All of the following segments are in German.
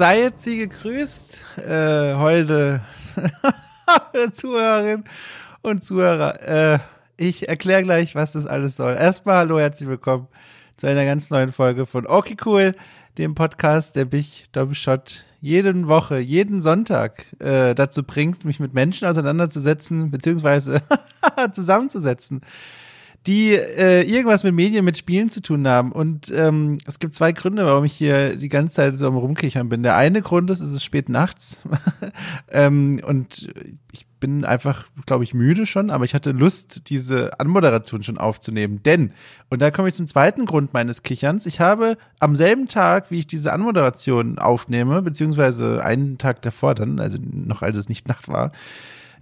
So sei jetzt sie gegrüßt, äh, holde Zuhörerin und Zuhörer. Äh, ich erkläre gleich, was das alles soll. Erstmal hallo, herzlich willkommen zu einer ganz neuen Folge von Okay Cool, dem Podcast, der mich, Doppelshot, jeden Woche, jeden Sonntag äh, dazu bringt, mich mit Menschen auseinanderzusetzen, beziehungsweise zusammenzusetzen die äh, irgendwas mit Medien, mit Spielen zu tun haben. Und ähm, es gibt zwei Gründe, warum ich hier die ganze Zeit so am Rumkichern bin. Der eine Grund ist, es ist spät nachts ähm, und ich bin einfach, glaube ich, müde schon, aber ich hatte Lust, diese Anmoderation schon aufzunehmen. Denn, und da komme ich zum zweiten Grund meines Kicherns, ich habe am selben Tag, wie ich diese Anmoderation aufnehme, beziehungsweise einen Tag davor dann, also noch als es nicht Nacht war,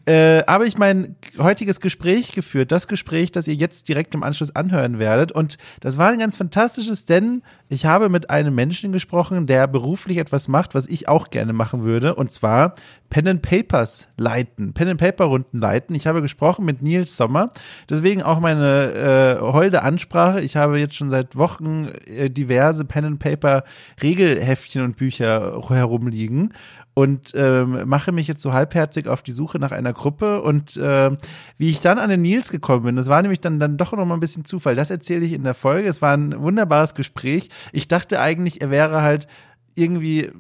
äh, habe ich mein heutiges Gespräch geführt. Das Gespräch, das ihr jetzt direkt im Anschluss anhören werdet. Und das war ein ganz fantastisches, denn ich habe mit einem Menschen gesprochen, der beruflich etwas macht, was ich auch gerne machen würde. Und zwar Pen and Papers leiten, Pen and Paper Runden leiten. Ich habe gesprochen mit Nils Sommer. Deswegen auch meine äh, holde Ansprache. Ich habe jetzt schon seit Wochen äh, diverse Pen and Paper Regelheftchen und Bücher herumliegen und ähm, mache mich jetzt so halbherzig auf die Suche nach einer Gruppe und äh, wie ich dann an den Nils gekommen bin, das war nämlich dann dann doch noch mal ein bisschen Zufall. Das erzähle ich in der Folge. Es war ein wunderbares Gespräch. Ich dachte eigentlich, er wäre halt irgendwie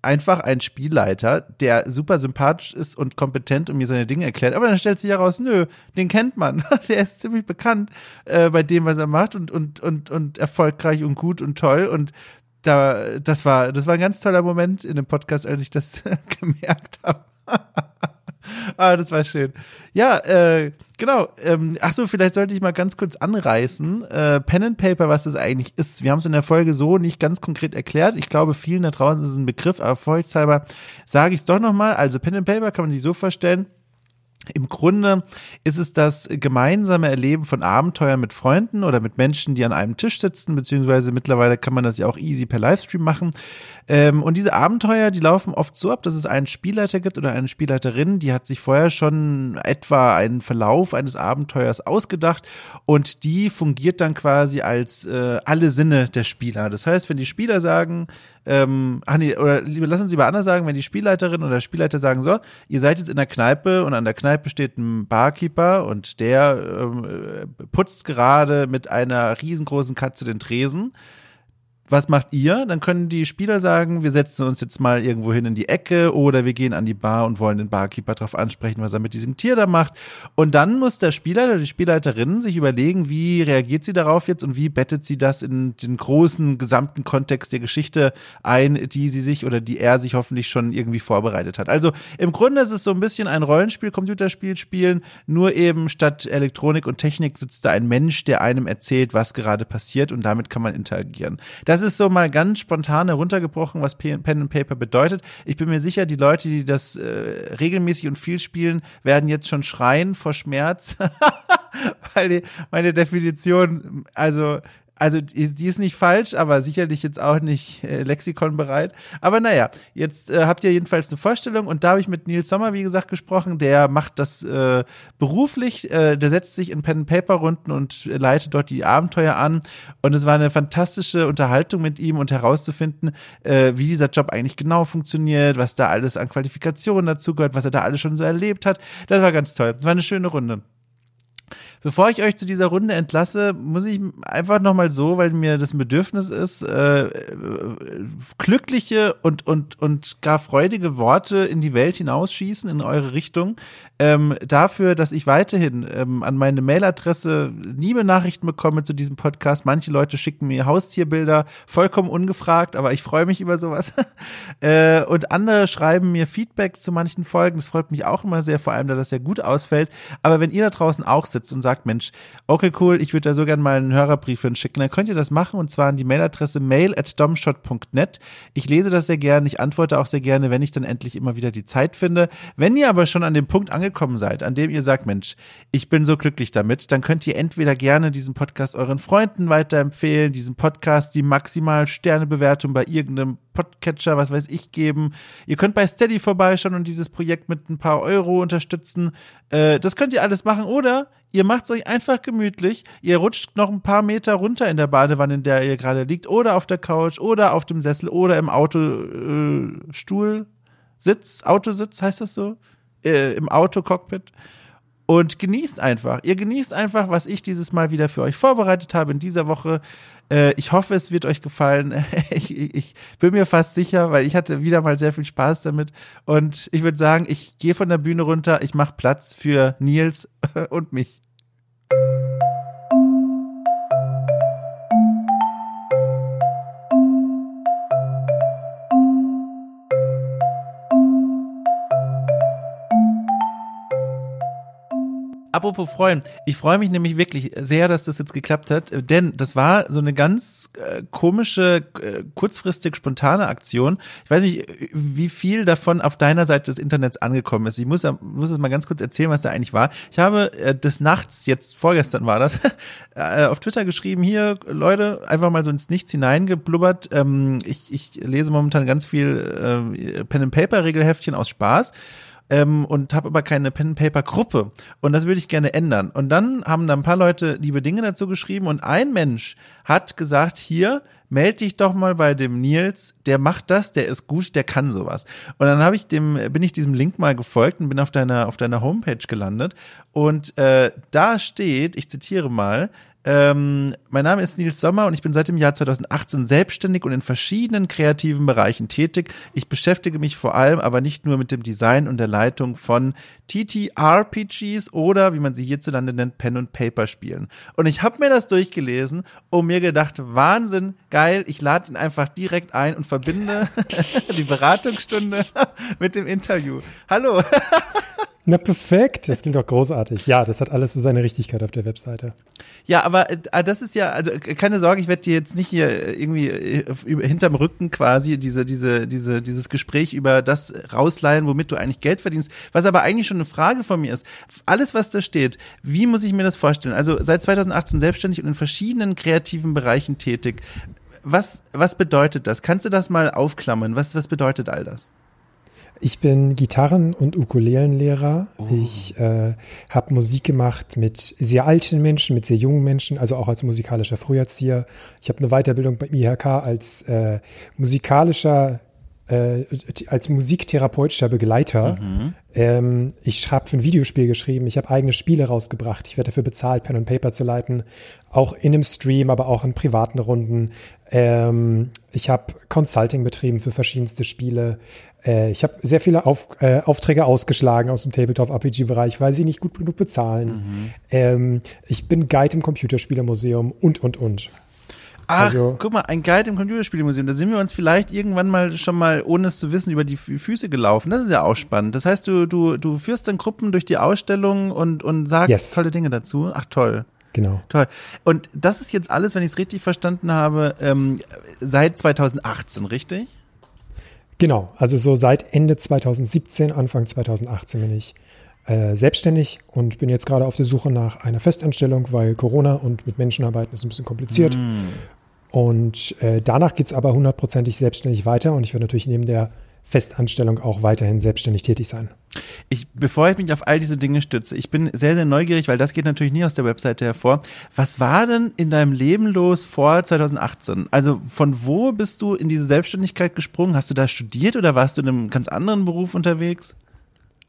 einfach ein Spielleiter, der super sympathisch ist und kompetent und mir seine Dinge erklärt. Aber dann stellt sich heraus, nö, den kennt man. der ist ziemlich bekannt äh, bei dem, was er macht und, und, und, und erfolgreich und gut und toll. Und da, das war, das war ein ganz toller Moment in dem Podcast, als ich das gemerkt habe. ah, das war schön. Ja, äh, genau. Ähm, ach so, vielleicht sollte ich mal ganz kurz anreißen. Äh, Pen and Paper, was das eigentlich ist. Wir haben es in der Folge so nicht ganz konkret erklärt. Ich glaube, vielen da draußen ist es ein Begriff, aber vorsichtshalber sage ich es doch nochmal. Also Pen and Paper kann man sich so vorstellen. Im Grunde ist es das gemeinsame Erleben von Abenteuern mit Freunden oder mit Menschen, die an einem Tisch sitzen, beziehungsweise mittlerweile kann man das ja auch easy per Livestream machen. Ähm, und diese Abenteuer, die laufen oft so ab, dass es einen Spielleiter gibt oder eine Spielleiterin, die hat sich vorher schon etwa einen Verlauf eines Abenteuers ausgedacht und die fungiert dann quasi als äh, alle Sinne der Spieler. Das heißt, wenn die Spieler sagen, ähm, oder lass uns lieber anders sagen, wenn die Spielleiterin oder Spielleiter sagen, so, ihr seid jetzt in der Kneipe und an der Kneipe steht ein Barkeeper und der ähm, putzt gerade mit einer riesengroßen Katze den Tresen was macht ihr? Dann können die Spieler sagen, wir setzen uns jetzt mal irgendwo hin in die Ecke oder wir gehen an die Bar und wollen den Barkeeper darauf ansprechen, was er mit diesem Tier da macht. Und dann muss der Spieler oder die Spielleiterin sich überlegen, wie reagiert sie darauf jetzt und wie bettet sie das in den großen gesamten Kontext der Geschichte ein, die sie sich oder die er sich hoffentlich schon irgendwie vorbereitet hat. Also im Grunde ist es so ein bisschen ein Rollenspiel, Computerspiel spielen, nur eben statt Elektronik und Technik sitzt da ein Mensch, der einem erzählt, was gerade passiert und damit kann man interagieren. Das das ist so mal ganz spontan heruntergebrochen, was Pen and Paper bedeutet. Ich bin mir sicher, die Leute, die das äh, regelmäßig und viel spielen, werden jetzt schon schreien vor Schmerz, weil die, meine Definition, also also die, die, ist nicht falsch, aber sicherlich jetzt auch nicht äh, lexikonbereit. Aber naja, jetzt äh, habt ihr jedenfalls eine Vorstellung und da habe ich mit Nils Sommer, wie gesagt, gesprochen. Der macht das äh, beruflich, äh, der setzt sich in Pen-Paper-Runden und leitet dort die Abenteuer an. Und es war eine fantastische Unterhaltung mit ihm und herauszufinden, äh, wie dieser Job eigentlich genau funktioniert, was da alles an Qualifikationen dazu gehört, was er da alles schon so erlebt hat. Das war ganz toll. Das war eine schöne Runde. Bevor ich euch zu dieser Runde entlasse, muss ich einfach nochmal so, weil mir das ein Bedürfnis ist, äh, glückliche und, und, und gar freudige Worte in die Welt hinausschießen, in eure Richtung, ähm, dafür, dass ich weiterhin ähm, an meine Mailadresse liebe Nachrichten bekomme zu diesem Podcast. Manche Leute schicken mir Haustierbilder, vollkommen ungefragt, aber ich freue mich über sowas. äh, und andere schreiben mir Feedback zu manchen Folgen. Das freut mich auch immer sehr, vor allem, da das sehr gut ausfällt. Aber wenn ihr da draußen auch sitzt und sagt, Mensch, okay, cool, ich würde da so gerne mal einen Hörerbrief hinschicken, dann könnt ihr das machen und zwar an die Mailadresse mail at domshot.net. Ich lese das sehr gerne, ich antworte auch sehr gerne, wenn ich dann endlich immer wieder die Zeit finde. Wenn ihr aber schon an dem Punkt angekommen seid, an dem ihr sagt, Mensch, ich bin so glücklich damit, dann könnt ihr entweder gerne diesen Podcast euren Freunden weiterempfehlen, diesen Podcast die maximal Sternebewertung bei irgendeinem Podcatcher, was weiß ich, geben. Ihr könnt bei Steady vorbeischauen und dieses Projekt mit ein paar Euro unterstützen. Äh, das könnt ihr alles machen. Oder ihr macht es euch einfach gemütlich. Ihr rutscht noch ein paar Meter runter in der Badewanne, in der ihr gerade liegt. Oder auf der Couch oder auf dem Sessel oder im Autostuhl. Äh, Sitz, Autositz, heißt das so? Äh, Im Autocockpit und genießt einfach. Ihr genießt einfach, was ich dieses Mal wieder für euch vorbereitet habe in dieser Woche. Äh, ich hoffe, es wird euch gefallen. ich, ich, bin mir fast sicher, weil ich hatte wieder mal sehr viel Spaß damit. Und ich würde sagen, ich gehe von der Bühne runter, ich mache Platz für Nils und mich. Apropos freuen, ich freue mich nämlich wirklich sehr, dass das jetzt geklappt hat, denn das war so eine ganz äh, komische, äh, kurzfristig spontane Aktion. Ich weiß nicht, wie viel davon auf deiner Seite des Internets angekommen ist. Ich muss, muss es mal ganz kurz erzählen, was da eigentlich war. Ich habe äh, des Nachts, jetzt vorgestern war das, äh, auf Twitter geschrieben, hier, Leute, einfach mal so ins Nichts hineingeblubbert. Ähm, ich, ich lese momentan ganz viel äh, Pen-and-Paper-Regelheftchen aus Spaß ähm, und habe aber keine Pen-Paper-Gruppe. Und das würde ich gerne ändern. Und dann haben da ein paar Leute liebe Dinge dazu geschrieben und ein Mensch hat gesagt, hier, meld dich doch mal bei dem Nils, der macht das, der ist gut, der kann sowas. Und dann habe ich dem, bin ich diesem Link mal gefolgt und bin auf deiner, auf deiner Homepage gelandet. Und äh, da steht, ich zitiere mal, ähm, mein Name ist Nils Sommer und ich bin seit dem Jahr 2018 selbstständig und in verschiedenen kreativen Bereichen tätig. Ich beschäftige mich vor allem aber nicht nur mit dem Design und der Leitung von TTRPGs oder, wie man sie hierzulande nennt, Pen und Paper Spielen. Und ich habe mir das durchgelesen und mir gedacht, Wahnsinn, geil, ich lade ihn einfach direkt ein und verbinde die Beratungsstunde mit dem Interview. Hallo. Na perfekt, das klingt doch großartig. Ja, das hat alles so seine Richtigkeit auf der Webseite. Ja, aber äh, das ist ja, also äh, keine Sorge, ich werde dir jetzt nicht hier irgendwie äh, über, hinterm Rücken quasi diese, diese, diese, dieses Gespräch über das rausleihen, womit du eigentlich Geld verdienst. Was aber eigentlich schon eine Frage von mir ist. Alles, was da steht, wie muss ich mir das vorstellen? Also seit 2018 selbstständig und in verschiedenen kreativen Bereichen tätig. Was, was bedeutet das? Kannst du das mal aufklammern? Was, was bedeutet all das? Ich bin Gitarren- und Ukulelenlehrer. Oh. Ich äh, habe Musik gemacht mit sehr alten Menschen, mit sehr jungen Menschen, also auch als musikalischer Früherzieher. Ich habe eine Weiterbildung beim IHK als äh, musikalischer, äh, als musiktherapeutischer Begleiter. Mhm. Ähm, ich habe für ein Videospiel geschrieben. Ich habe eigene Spiele rausgebracht. Ich werde dafür bezahlt, Pen und Paper zu leiten. Auch in einem Stream, aber auch in privaten Runden. Ähm, ich habe Consulting betrieben für verschiedenste Spiele. Äh, ich habe sehr viele Auf, äh, Aufträge ausgeschlagen aus dem Tabletop-RPG-Bereich, weil sie nicht gut genug bezahlen. Mhm. Ähm, ich bin Guide im Computerspielemuseum und, und, und. Ach, also, guck mal, ein Guide im Computerspielemuseum. Da sind wir uns vielleicht irgendwann mal schon mal, ohne es zu wissen, über die Füße gelaufen. Das ist ja auch spannend. Das heißt, du, du, du führst dann Gruppen durch die Ausstellung und, und sagst yes. tolle Dinge dazu. Ach, toll. Genau. Toll. Und das ist jetzt alles, wenn ich es richtig verstanden habe, ähm, seit 2018, richtig? Genau, also so seit Ende 2017, Anfang 2018 bin ich äh, selbstständig und bin jetzt gerade auf der Suche nach einer Festanstellung, weil Corona und mit Menschen arbeiten ist ein bisschen kompliziert. Mm. Und äh, danach geht es aber hundertprozentig selbstständig weiter und ich werde natürlich neben der Festanstellung auch weiterhin selbstständig tätig sein. Ich, bevor ich mich auf all diese Dinge stütze, ich bin sehr, sehr neugierig, weil das geht natürlich nie aus der Webseite hervor. Was war denn in deinem Leben los vor 2018? Also von wo bist du in diese Selbstständigkeit gesprungen? Hast du da studiert oder warst du in einem ganz anderen Beruf unterwegs?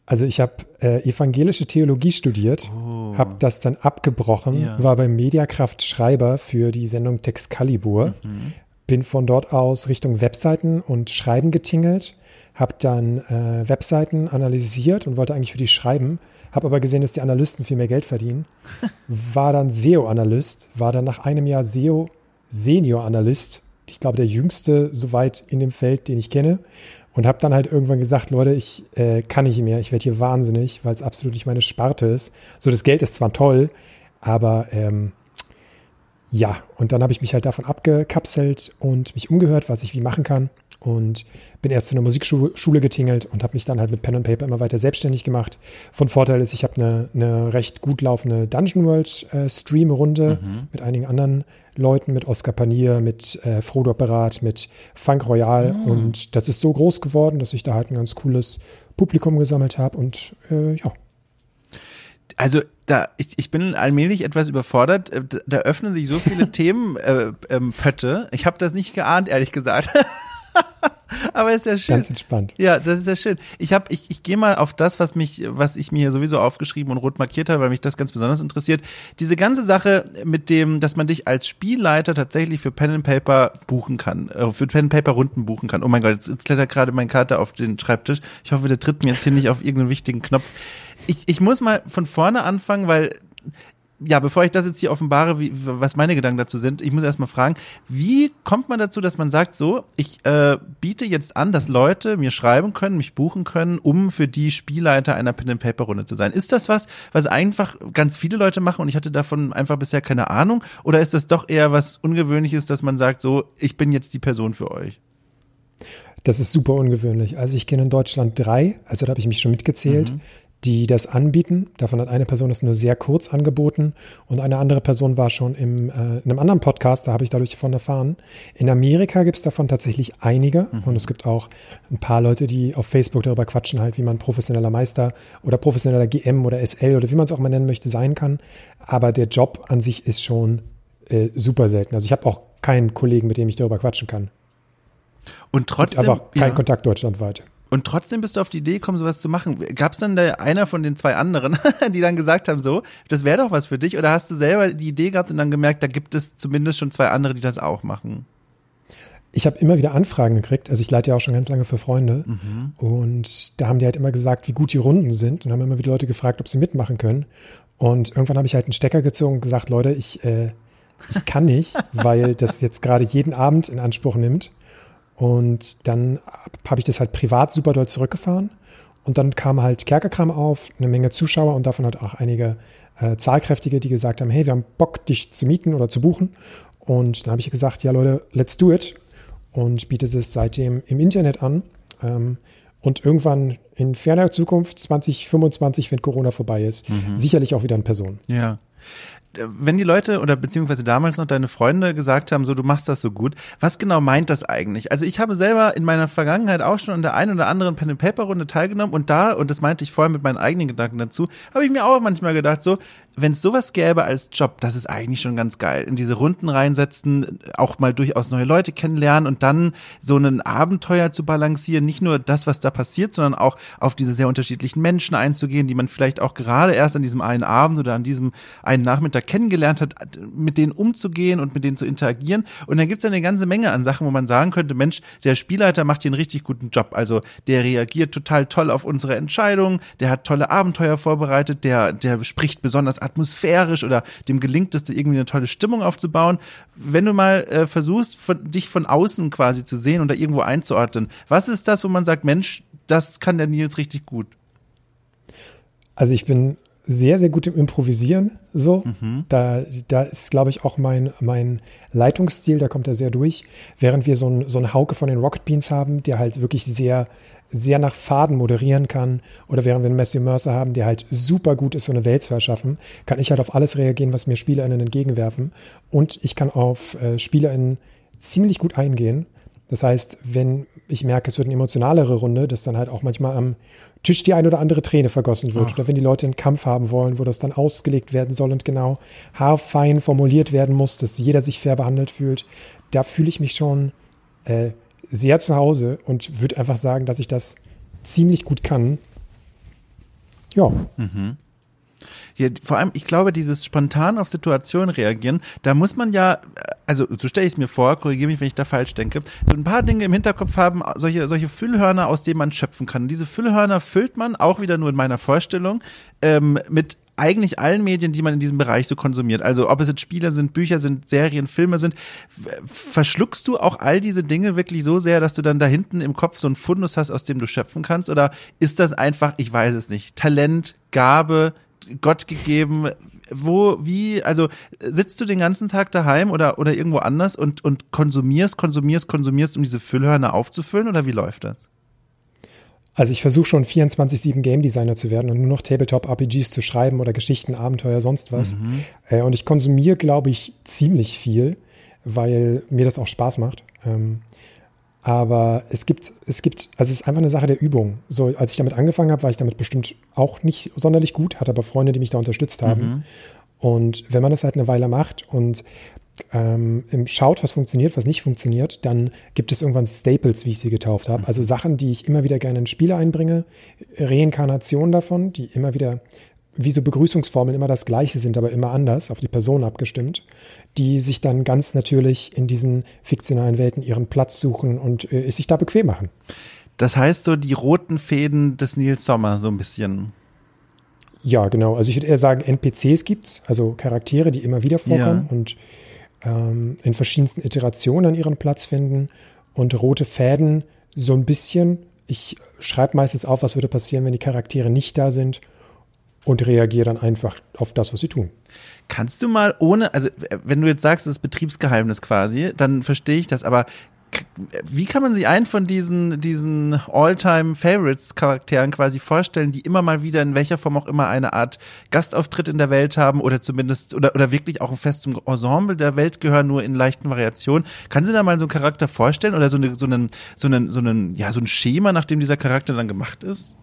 Also ich habe äh, evangelische Theologie studiert, oh. habe das dann abgebrochen, ja. war beim Mediakraft Schreiber für die Sendung Texcalibur, mhm. bin von dort aus Richtung Webseiten und Schreiben getingelt habe dann äh, Webseiten analysiert und wollte eigentlich für die schreiben, habe aber gesehen, dass die Analysten viel mehr Geld verdienen. War dann SEO-Analyst, war dann nach einem Jahr SEO-Senior-Analyst, ich glaube der jüngste soweit in dem Feld, den ich kenne. Und habe dann halt irgendwann gesagt, Leute, ich äh, kann nicht mehr, ich werde hier wahnsinnig, weil es absolut nicht meine Sparte ist. So, das Geld ist zwar toll, aber ähm, ja, und dann habe ich mich halt davon abgekapselt und mich umgehört, was ich wie machen kann und bin erst zu einer Musikschule getingelt und habe mich dann halt mit Pen and Paper immer weiter selbstständig gemacht. Von Vorteil ist, ich habe eine, eine recht gut laufende Dungeon World äh, Stream-Runde mhm. mit einigen anderen Leuten, mit Oscar Panier, mit äh, Frodo Apparat, mit Funk Royal. Mhm. Und das ist so groß geworden, dass ich da halt ein ganz cooles Publikum gesammelt habe. Und äh, ja. Also da, ich, ich bin allmählich etwas überfordert. Äh, da öffnen sich so viele Themenpötte. Äh, ähm, ich habe das nicht geahnt, ehrlich gesagt. Aber ist ja schön. Ganz entspannt. Ja, das ist ja schön. Ich habe, ich, ich gehe mal auf das, was mich, was ich mir sowieso aufgeschrieben und rot markiert habe, weil mich das ganz besonders interessiert. Diese ganze Sache mit dem, dass man dich als Spielleiter tatsächlich für Pen and Paper buchen kann, äh, für Pen and Paper Runden buchen kann. Oh mein Gott, jetzt, jetzt klettert gerade mein Kater auf den Schreibtisch. Ich hoffe, der tritt mir jetzt hier nicht auf irgendeinen wichtigen Knopf. Ich, ich muss mal von vorne anfangen, weil ja, bevor ich das jetzt hier offenbare, wie, was meine Gedanken dazu sind, ich muss erstmal fragen, wie kommt man dazu, dass man sagt, so, ich äh, biete jetzt an, dass Leute mir schreiben können, mich buchen können, um für die Spielleiter einer Pen-and-Paper-Runde zu sein? Ist das was, was einfach ganz viele Leute machen und ich hatte davon einfach bisher keine Ahnung? Oder ist das doch eher was Ungewöhnliches, dass man sagt, so, ich bin jetzt die Person für euch? Das ist super ungewöhnlich. Also ich kenne in Deutschland drei, also da habe ich mich schon mitgezählt. Mhm die das anbieten. Davon hat eine Person es nur sehr kurz angeboten und eine andere Person war schon im, äh, in einem anderen Podcast, da habe ich dadurch davon erfahren. In Amerika gibt es davon tatsächlich einige mhm. und es gibt auch ein paar Leute, die auf Facebook darüber quatschen, halt, wie man professioneller Meister oder professioneller GM oder SL oder wie man es auch mal nennen möchte, sein kann. Aber der Job an sich ist schon äh, super selten. Also ich habe auch keinen Kollegen, mit dem ich darüber quatschen kann. Und trotzdem. Aber kein ja. Kontakt deutschlandweit. Und trotzdem bist du auf die Idee gekommen, sowas zu machen. Gab es dann da einer von den zwei anderen, die dann gesagt haben, so, das wäre doch was für dich? Oder hast du selber die Idee gehabt und dann gemerkt, da gibt es zumindest schon zwei andere, die das auch machen? Ich habe immer wieder Anfragen gekriegt. Also ich leite ja auch schon ganz lange für Freunde. Mhm. Und da haben die halt immer gesagt, wie gut die Runden sind. Und haben immer wieder Leute gefragt, ob sie mitmachen können. Und irgendwann habe ich halt einen Stecker gezogen und gesagt, Leute, ich, äh, ich kann nicht, weil das jetzt gerade jeden Abend in Anspruch nimmt. Und dann habe ich das halt privat super doll zurückgefahren. Und dann kam halt Kerkerkram auf, eine Menge Zuschauer und davon hat auch einige äh, Zahlkräftige, die gesagt haben, hey, wir haben Bock, dich zu mieten oder zu buchen. Und dann habe ich gesagt, ja Leute, let's do it. Und biete es seitdem im Internet an. Ähm, und irgendwann in ferner Zukunft, 2025, wenn Corona vorbei ist, mhm. sicherlich auch wieder in Person. Ja wenn die Leute oder beziehungsweise damals noch deine Freunde gesagt haben, so du machst das so gut, was genau meint das eigentlich? Also ich habe selber in meiner Vergangenheit auch schon an der einen oder anderen Pen and Paper Runde teilgenommen und da und das meinte ich vorher mit meinen eigenen Gedanken dazu, habe ich mir auch manchmal gedacht, so wenn es sowas gäbe als Job, das ist eigentlich schon ganz geil. In diese Runden reinsetzen, auch mal durchaus neue Leute kennenlernen und dann so ein Abenteuer zu balancieren. Nicht nur das, was da passiert, sondern auch auf diese sehr unterschiedlichen Menschen einzugehen, die man vielleicht auch gerade erst an diesem einen Abend oder an diesem einen Nachmittag kennengelernt hat, mit denen umzugehen und mit denen zu interagieren. Und dann gibt es eine ganze Menge an Sachen, wo man sagen könnte, Mensch, der Spielleiter macht hier einen richtig guten Job. Also der reagiert total toll auf unsere Entscheidungen, der hat tolle Abenteuer vorbereitet, der, der spricht besonders atmosphärisch oder dem gelingt es, irgendwie eine tolle Stimmung aufzubauen. Wenn du mal äh, versuchst, von, dich von außen quasi zu sehen oder irgendwo einzuordnen, was ist das, wo man sagt, Mensch, das kann der Nils richtig gut? Also ich bin sehr, sehr gut im Improvisieren. So, mhm. da, da ist, glaube ich, auch mein, mein Leitungsstil, da kommt er sehr durch. Während wir so einen so einen Hauke von den Rocket Beans haben, der halt wirklich sehr sehr nach Faden moderieren kann oder während wir einen Matthew Mercer haben, der halt super gut ist, so eine Welt zu erschaffen, kann ich halt auf alles reagieren, was mir SpielerInnen entgegenwerfen und ich kann auf äh, SpielerInnen ziemlich gut eingehen. Das heißt, wenn ich merke, es wird eine emotionalere Runde, dass dann halt auch manchmal am Tisch die ein oder andere Träne vergossen wird Ach. oder wenn die Leute einen Kampf haben wollen, wo das dann ausgelegt werden soll und genau haarfein formuliert werden muss, dass jeder sich fair behandelt fühlt, da fühle ich mich schon äh, sehr zu Hause und würde einfach sagen, dass ich das ziemlich gut kann. Ja. Mhm. Ja, vor allem, ich glaube, dieses spontan auf Situationen reagieren, da muss man ja, also so stelle ich es mir vor, korrigiere mich, wenn ich da falsch denke, so ein paar Dinge im Hinterkopf haben, solche, solche Füllhörner, aus denen man schöpfen kann. Und diese Füllhörner füllt man, auch wieder nur in meiner Vorstellung, ähm, mit eigentlich allen Medien, die man in diesem Bereich so konsumiert. Also ob es jetzt Spiele sind, Bücher sind, Serien, Filme sind, verschluckst du auch all diese Dinge wirklich so sehr, dass du dann da hinten im Kopf so einen Fundus hast, aus dem du schöpfen kannst? Oder ist das einfach, ich weiß es nicht, Talent, Gabe, Gott gegeben? Wo, wie, also sitzt du den ganzen Tag daheim oder, oder irgendwo anders und, und konsumierst, konsumierst, konsumierst, um diese Füllhörner aufzufüllen oder wie läuft das? Also ich versuche schon 24-7 Game Designer zu werden und nur noch Tabletop-RPGs zu schreiben oder Geschichten, Abenteuer, sonst was. Mhm. Äh, und ich konsumiere, glaube ich, ziemlich viel. weil mir das auch Spaß macht. Ähm, aber es gibt, es gibt, also es ist einfach eine Sache der Übung. So, als ich damit angefangen habe, war ich damit bestimmt auch nicht sonderlich gut, hatte aber Freunde, die mich da unterstützt haben. Mhm. Und wenn man das halt eine Weile macht und ähm, schaut, was funktioniert, was nicht funktioniert, dann gibt es irgendwann Staples, wie ich sie getauft habe. Also Sachen, die ich immer wieder gerne in Spiele einbringe, Reinkarnationen davon, die immer wieder wie so Begrüßungsformeln immer das gleiche sind, aber immer anders, auf die Person abgestimmt, die sich dann ganz natürlich in diesen fiktionalen Welten ihren Platz suchen und äh, sich da bequem machen. Das heißt so die roten Fäden des Nils Sommer so ein bisschen. Ja, genau. Also ich würde eher sagen, NPCs gibt es, also Charaktere, die immer wieder vorkommen ja. und ähm, in verschiedensten Iterationen ihren Platz finden. Und rote Fäden so ein bisschen. Ich schreibe meistens auf, was würde passieren, wenn die Charaktere nicht da sind und reagiere dann einfach auf das, was sie tun. Kannst du mal ohne, also wenn du jetzt sagst, es ist Betriebsgeheimnis quasi, dann verstehe ich das, aber wie kann man sich einen von diesen, diesen All-Time-Favorites-Charakteren quasi vorstellen, die immer mal wieder in welcher Form auch immer eine Art Gastauftritt in der Welt haben oder zumindest oder, oder wirklich auch fest zum Ensemble der Welt gehören, nur in leichten Variationen? Kann sie da mal so einen Charakter vorstellen oder so, eine, so, einen, so, einen, so, einen, ja, so ein Schema, nach dem dieser Charakter dann gemacht ist?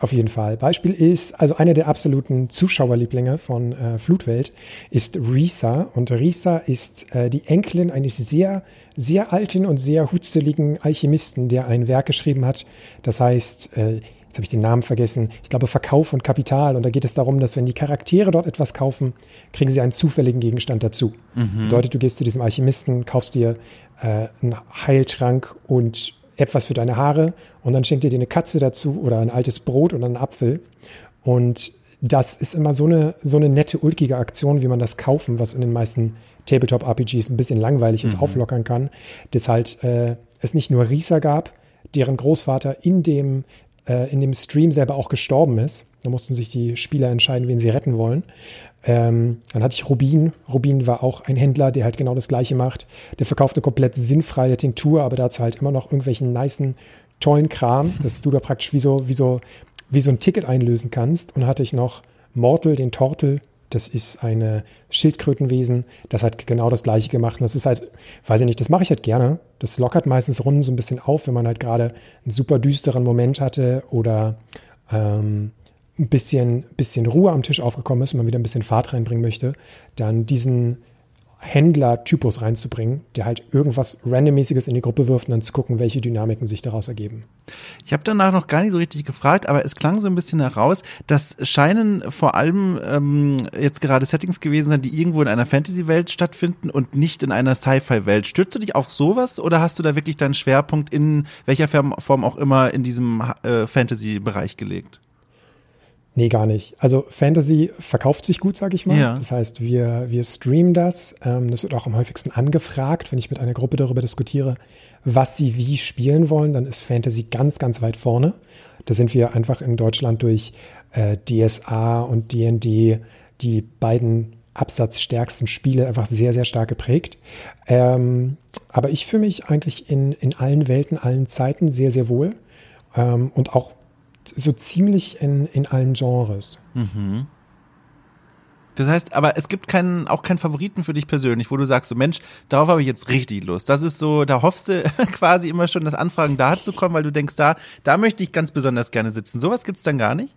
Auf jeden Fall. Beispiel ist, also einer der absoluten Zuschauerlieblinge von äh, Flutwelt ist Risa. Und Risa ist äh, die Enkelin eines sehr, sehr alten und sehr hutzeligen Alchemisten, der ein Werk geschrieben hat. Das heißt, äh, jetzt habe ich den Namen vergessen, ich glaube Verkauf und Kapital. Und da geht es darum, dass wenn die Charaktere dort etwas kaufen, kriegen sie einen zufälligen Gegenstand dazu. Mhm. Bedeutet, du gehst zu diesem Alchemisten, kaufst dir äh, einen Heiltrank und etwas für deine Haare und dann schenkt ihr dir eine Katze dazu oder ein altes Brot oder einen Apfel. Und das ist immer so eine, so eine nette, ulkige Aktion, wie man das kaufen, was in den meisten Tabletop-RPGs ein bisschen langweilig ist, mhm. auflockern kann. Dass halt äh, es nicht nur Risa gab, deren Großvater in dem, äh, in dem Stream selber auch gestorben ist. Da mussten sich die Spieler entscheiden, wen sie retten wollen. Ähm, dann hatte ich Rubin. Rubin war auch ein Händler, der halt genau das Gleiche macht. Der verkauft eine komplett sinnfreie Tinktur, aber dazu halt immer noch irgendwelchen nicen, tollen Kram, dass du da praktisch wie so, wie so, wie so ein Ticket einlösen kannst. Und dann hatte ich noch Mortal, den Tortel. Das ist eine Schildkrötenwesen. Das hat genau das Gleiche gemacht. Und das ist halt, weiß ich nicht, das mache ich halt gerne. Das lockert meistens Runden so ein bisschen auf, wenn man halt gerade einen super düsteren Moment hatte oder ähm, ein bisschen, bisschen Ruhe am Tisch aufgekommen ist und man wieder ein bisschen Fahrt reinbringen möchte, dann diesen Händler-Typus reinzubringen, der halt irgendwas Randommäßiges in die Gruppe wirft und dann zu gucken, welche Dynamiken sich daraus ergeben. Ich habe danach noch gar nicht so richtig gefragt, aber es klang so ein bisschen heraus, das scheinen vor allem ähm, jetzt gerade Settings gewesen sein, die irgendwo in einer Fantasy-Welt stattfinden und nicht in einer Sci-Fi-Welt. Stützt du dich auf sowas oder hast du da wirklich deinen Schwerpunkt in welcher Form auch immer in diesem äh, Fantasy-Bereich gelegt? Nee, gar nicht. Also Fantasy verkauft sich gut, sage ich mal. Ja. Das heißt, wir, wir streamen das. Ähm, das wird auch am häufigsten angefragt, wenn ich mit einer Gruppe darüber diskutiere, was sie wie spielen wollen, dann ist Fantasy ganz, ganz weit vorne. Da sind wir einfach in Deutschland durch äh, DSA und DND die beiden absatzstärksten Spiele einfach sehr, sehr stark geprägt. Ähm, aber ich fühle mich eigentlich in, in allen Welten, allen Zeiten sehr, sehr wohl. Ähm, und auch so ziemlich in, in allen Genres. Mhm. Das heißt, aber es gibt keinen, auch keinen Favoriten für dich persönlich, wo du sagst, so Mensch, darauf habe ich jetzt richtig Lust. Das ist so, da hoffst du quasi immer schon, dass Anfragen da zu kommen, weil du denkst, da, da möchte ich ganz besonders gerne sitzen. Sowas gibt es dann gar nicht?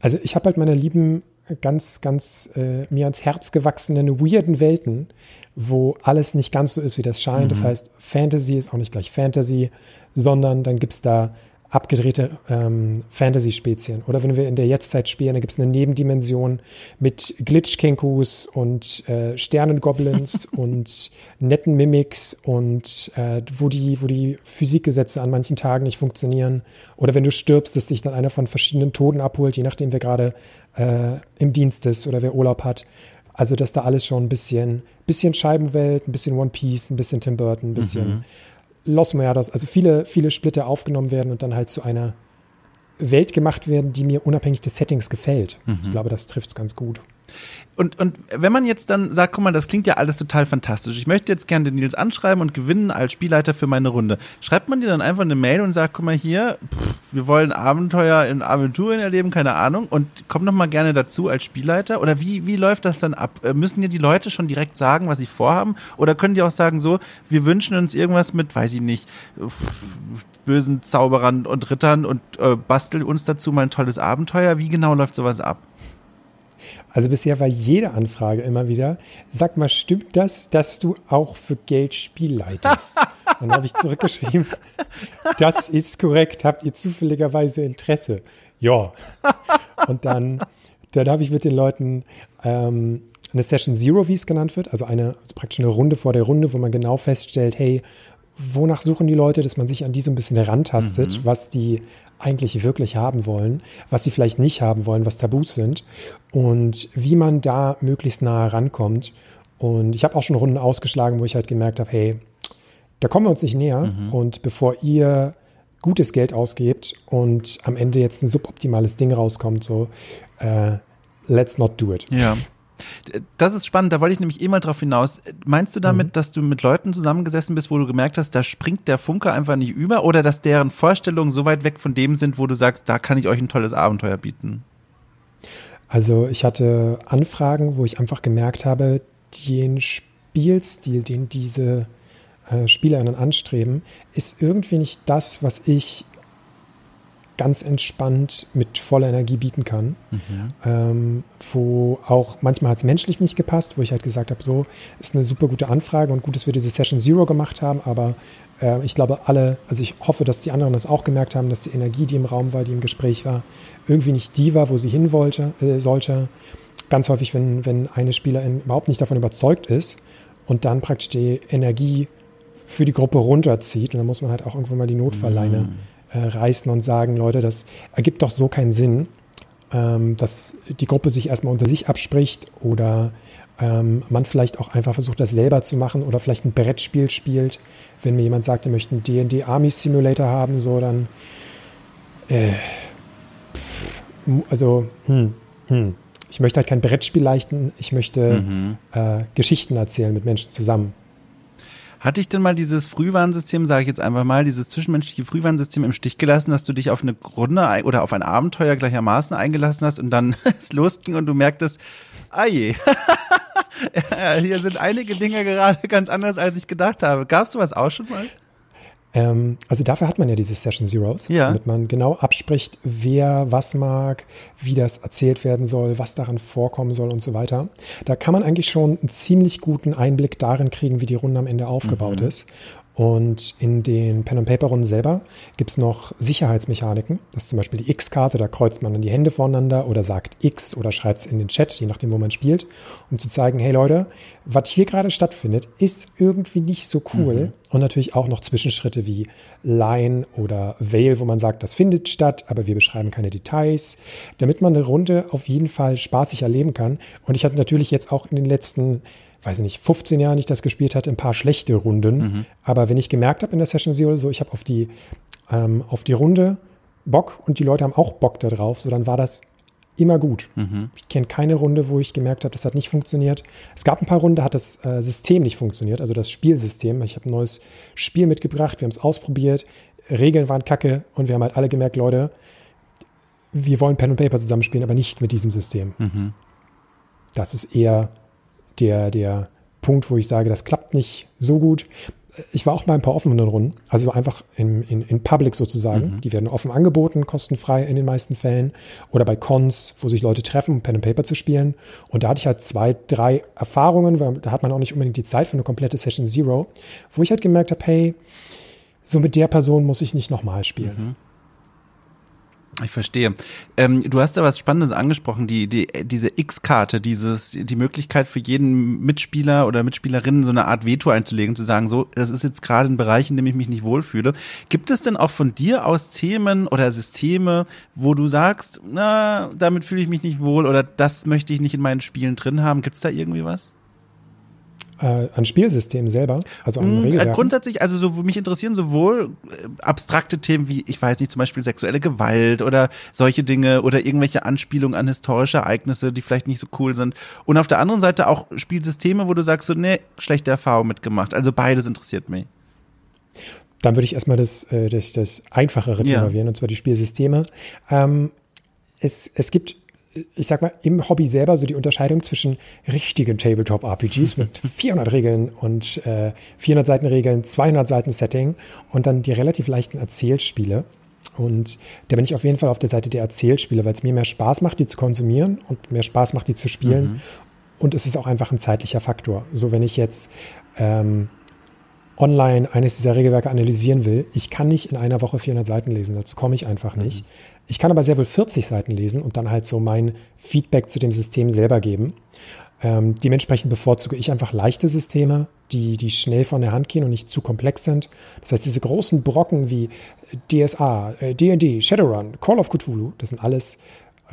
Also ich habe halt meine lieben, ganz, ganz äh, mir ans Herz gewachsenen, weirden Welten, wo alles nicht ganz so ist, wie das scheint. Mhm. Das heißt, Fantasy ist auch nicht gleich Fantasy, sondern dann gibt es da abgedrehte ähm, Fantasy-Spezien. Oder wenn wir in der Jetztzeit spielen, da gibt es eine Nebendimension mit Glitch-Kenkus und äh, Sternengoblins und netten Mimics und äh, wo, die, wo die Physikgesetze an manchen Tagen nicht funktionieren. Oder wenn du stirbst, dass dich dann einer von verschiedenen Toten abholt, je nachdem, wer gerade äh, im Dienst ist oder wer Urlaub hat. Also, dass da alles schon ein bisschen, bisschen Scheibenwelt, ein bisschen One Piece, ein bisschen Tim Burton, ein bisschen mhm. Los Muertos, also viele, viele Splitter aufgenommen werden und dann halt zu einer Welt gemacht werden, die mir unabhängig des Settings gefällt. Mhm. Ich glaube, das trifft es ganz gut. Und, und wenn man jetzt dann sagt, guck mal, das klingt ja alles total fantastisch. Ich möchte jetzt gerne den Nils anschreiben und gewinnen als Spielleiter für meine Runde. Schreibt man dir dann einfach eine Mail und sagt, guck mal hier, pff, wir wollen Abenteuer in Aventuren erleben, keine Ahnung, und komm doch mal gerne dazu als Spielleiter? Oder wie, wie läuft das dann ab? Äh, müssen dir die Leute schon direkt sagen, was sie vorhaben? Oder können die auch sagen, so, wir wünschen uns irgendwas mit, weiß ich nicht, bösen Zauberern und Rittern und äh, bastel uns dazu mal ein tolles Abenteuer? Wie genau läuft sowas ab? Also bisher war jede Anfrage immer wieder, sag mal, stimmt das, dass du auch für Geld Spiel leitest? Dann habe ich zurückgeschrieben, das ist korrekt, habt ihr zufälligerweise Interesse? Ja. Und dann, dann habe ich mit den Leuten ähm, eine Session Zero, wie es genannt wird, also eine also praktisch eine Runde vor der Runde, wo man genau feststellt, hey, wonach suchen die Leute, dass man sich an die so ein bisschen herantastet, mhm. was die eigentlich wirklich haben wollen, was sie vielleicht nicht haben wollen, was Tabus sind und wie man da möglichst nahe rankommt. Und ich habe auch schon Runden ausgeschlagen, wo ich halt gemerkt habe, hey, da kommen wir uns nicht näher. Mhm. Und bevor ihr gutes Geld ausgebt und am Ende jetzt ein suboptimales Ding rauskommt, so, äh, let's not do it. Ja. Das ist spannend, da wollte ich nämlich eh mal drauf hinaus. Meinst du damit, mhm. dass du mit Leuten zusammengesessen bist, wo du gemerkt hast, da springt der Funke einfach nicht über oder dass deren Vorstellungen so weit weg von dem sind, wo du sagst, da kann ich euch ein tolles Abenteuer bieten? Also ich hatte Anfragen, wo ich einfach gemerkt habe, den Spielstil, den diese äh, SpielerInnen anstreben, ist irgendwie nicht das, was ich ganz entspannt mit voller Energie bieten kann. Mhm. Ähm, wo auch manchmal hat es menschlich nicht gepasst, wo ich halt gesagt habe, so ist eine super gute Anfrage und gut, dass wir diese Session Zero gemacht haben, aber äh, ich glaube alle, also ich hoffe, dass die anderen das auch gemerkt haben, dass die Energie, die im Raum war, die im Gespräch war, irgendwie nicht die war, wo sie hin wollte, äh, sollte. Ganz häufig, wenn, wenn eine Spielerin überhaupt nicht davon überzeugt ist und dann praktisch die Energie für die Gruppe runterzieht, und dann muss man halt auch irgendwann mal die Notfallleine mhm äh, reißen und sagen, Leute, das ergibt doch so keinen Sinn, ähm, dass die Gruppe sich erstmal unter sich abspricht oder ähm, man vielleicht auch einfach versucht, das selber zu machen oder vielleicht ein Brettspiel spielt. Wenn mir jemand sagt, er möchte einen D&D Army Simulator haben, so dann äh, pff, also hm, hm. ich möchte halt kein Brettspiel leichten, ich möchte mhm. äh, Geschichten erzählen mit Menschen zusammen. Hatte ich denn mal dieses Frühwarnsystem, sage ich jetzt einfach mal, dieses zwischenmenschliche Frühwarnsystem im Stich gelassen, dass du dich auf eine Runde oder auf ein Abenteuer gleichermaßen eingelassen hast und dann es losging und du merktest, ah je, hier sind einige Dinge gerade ganz anders, als ich gedacht habe. Gab's sowas auch schon mal? Ähm, also dafür hat man ja diese Session Zeros, ja. damit man genau abspricht, wer was mag, wie das erzählt werden soll, was daran vorkommen soll und so weiter. Da kann man eigentlich schon einen ziemlich guten Einblick darin kriegen, wie die Runde am Ende aufgebaut mhm. ist. Und in den Pen-and-Paper-Runden selber gibt es noch Sicherheitsmechaniken. Das ist zum Beispiel die X-Karte, da kreuzt man dann die Hände voneinander oder sagt X oder schreibt es in den Chat, je nachdem, wo man spielt, um zu zeigen, hey Leute, was hier gerade stattfindet, ist irgendwie nicht so cool. Mhm. Und natürlich auch noch Zwischenschritte wie Line oder Veil, wo man sagt, das findet statt, aber wir beschreiben keine Details, damit man eine Runde auf jeden Fall spaßig erleben kann. Und ich hatte natürlich jetzt auch in den letzten weiß ich nicht, 15 Jahren ich das gespielt hatte, ein paar schlechte Runden. Mhm. Aber wenn ich gemerkt habe in der Session Zero, so ich habe auf die, ähm, auf die Runde Bock und die Leute haben auch Bock darauf, so dann war das immer gut. Mhm. Ich kenne keine Runde, wo ich gemerkt habe, das hat nicht funktioniert. Es gab ein paar Runden, hat das äh, System nicht funktioniert, also das Spielsystem. Ich habe ein neues Spiel mitgebracht, wir haben es ausprobiert, Regeln waren kacke und wir haben halt alle gemerkt, Leute, wir wollen Pen und Paper zusammenspielen, aber nicht mit diesem System. Mhm. Das ist eher der, der Punkt, wo ich sage, das klappt nicht so gut. Ich war auch mal ein paar offenen Runden, also einfach in, in, in Public sozusagen. Mhm. Die werden offen angeboten, kostenfrei in den meisten Fällen. Oder bei Cons, wo sich Leute treffen, um Pen and Paper zu spielen. Und da hatte ich halt zwei, drei Erfahrungen, weil da hat man auch nicht unbedingt die Zeit für eine komplette Session Zero, wo ich halt gemerkt habe, hey, so mit der Person muss ich nicht nochmal spielen. Mhm. Ich verstehe. Ähm, du hast da was Spannendes angesprochen, die, die, diese X-Karte, dieses, die Möglichkeit für jeden Mitspieler oder Mitspielerin so eine Art Veto einzulegen, zu sagen, so, das ist jetzt gerade ein Bereich, in dem ich mich nicht wohlfühle. Gibt es denn auch von dir aus Themen oder Systeme, wo du sagst, na, damit fühle ich mich nicht wohl oder das möchte ich nicht in meinen Spielen drin haben? Gibt es da irgendwie was? Äh, an Spielsystemen selber, also an mm, Regelwerken? Grundsätzlich, also so, mich interessieren sowohl äh, abstrakte Themen wie, ich weiß nicht, zum Beispiel sexuelle Gewalt oder solche Dinge oder irgendwelche Anspielungen an historische Ereignisse, die vielleicht nicht so cool sind. Und auf der anderen Seite auch Spielsysteme, wo du sagst so, nee, schlechte Erfahrung mitgemacht. Also beides interessiert mich. Dann würde ich erstmal das, äh, das, das einfachere Thema ja. wählen, und zwar die Spielsysteme. Ähm, es, es gibt ich sag mal, im Hobby selber so die Unterscheidung zwischen richtigen Tabletop-RPGs mit 400 Regeln und äh, 400 Seiten Regeln, 200 Seiten Setting und dann die relativ leichten Erzählspiele. Und da bin ich auf jeden Fall auf der Seite der Erzählspiele, weil es mir mehr Spaß macht, die zu konsumieren und mehr Spaß macht, die zu spielen. Mhm. Und es ist auch einfach ein zeitlicher Faktor. So, wenn ich jetzt ähm, online eines dieser Regelwerke analysieren will, ich kann nicht in einer Woche 400 Seiten lesen, dazu komme ich einfach nicht. Mhm. Ich kann aber sehr wohl 40 Seiten lesen und dann halt so mein Feedback zu dem System selber geben. Ähm, dementsprechend bevorzuge ich einfach leichte Systeme, die, die schnell von der Hand gehen und nicht zu komplex sind. Das heißt, diese großen Brocken wie DSA, D&D, äh, Shadowrun, Call of Cthulhu, das sind alles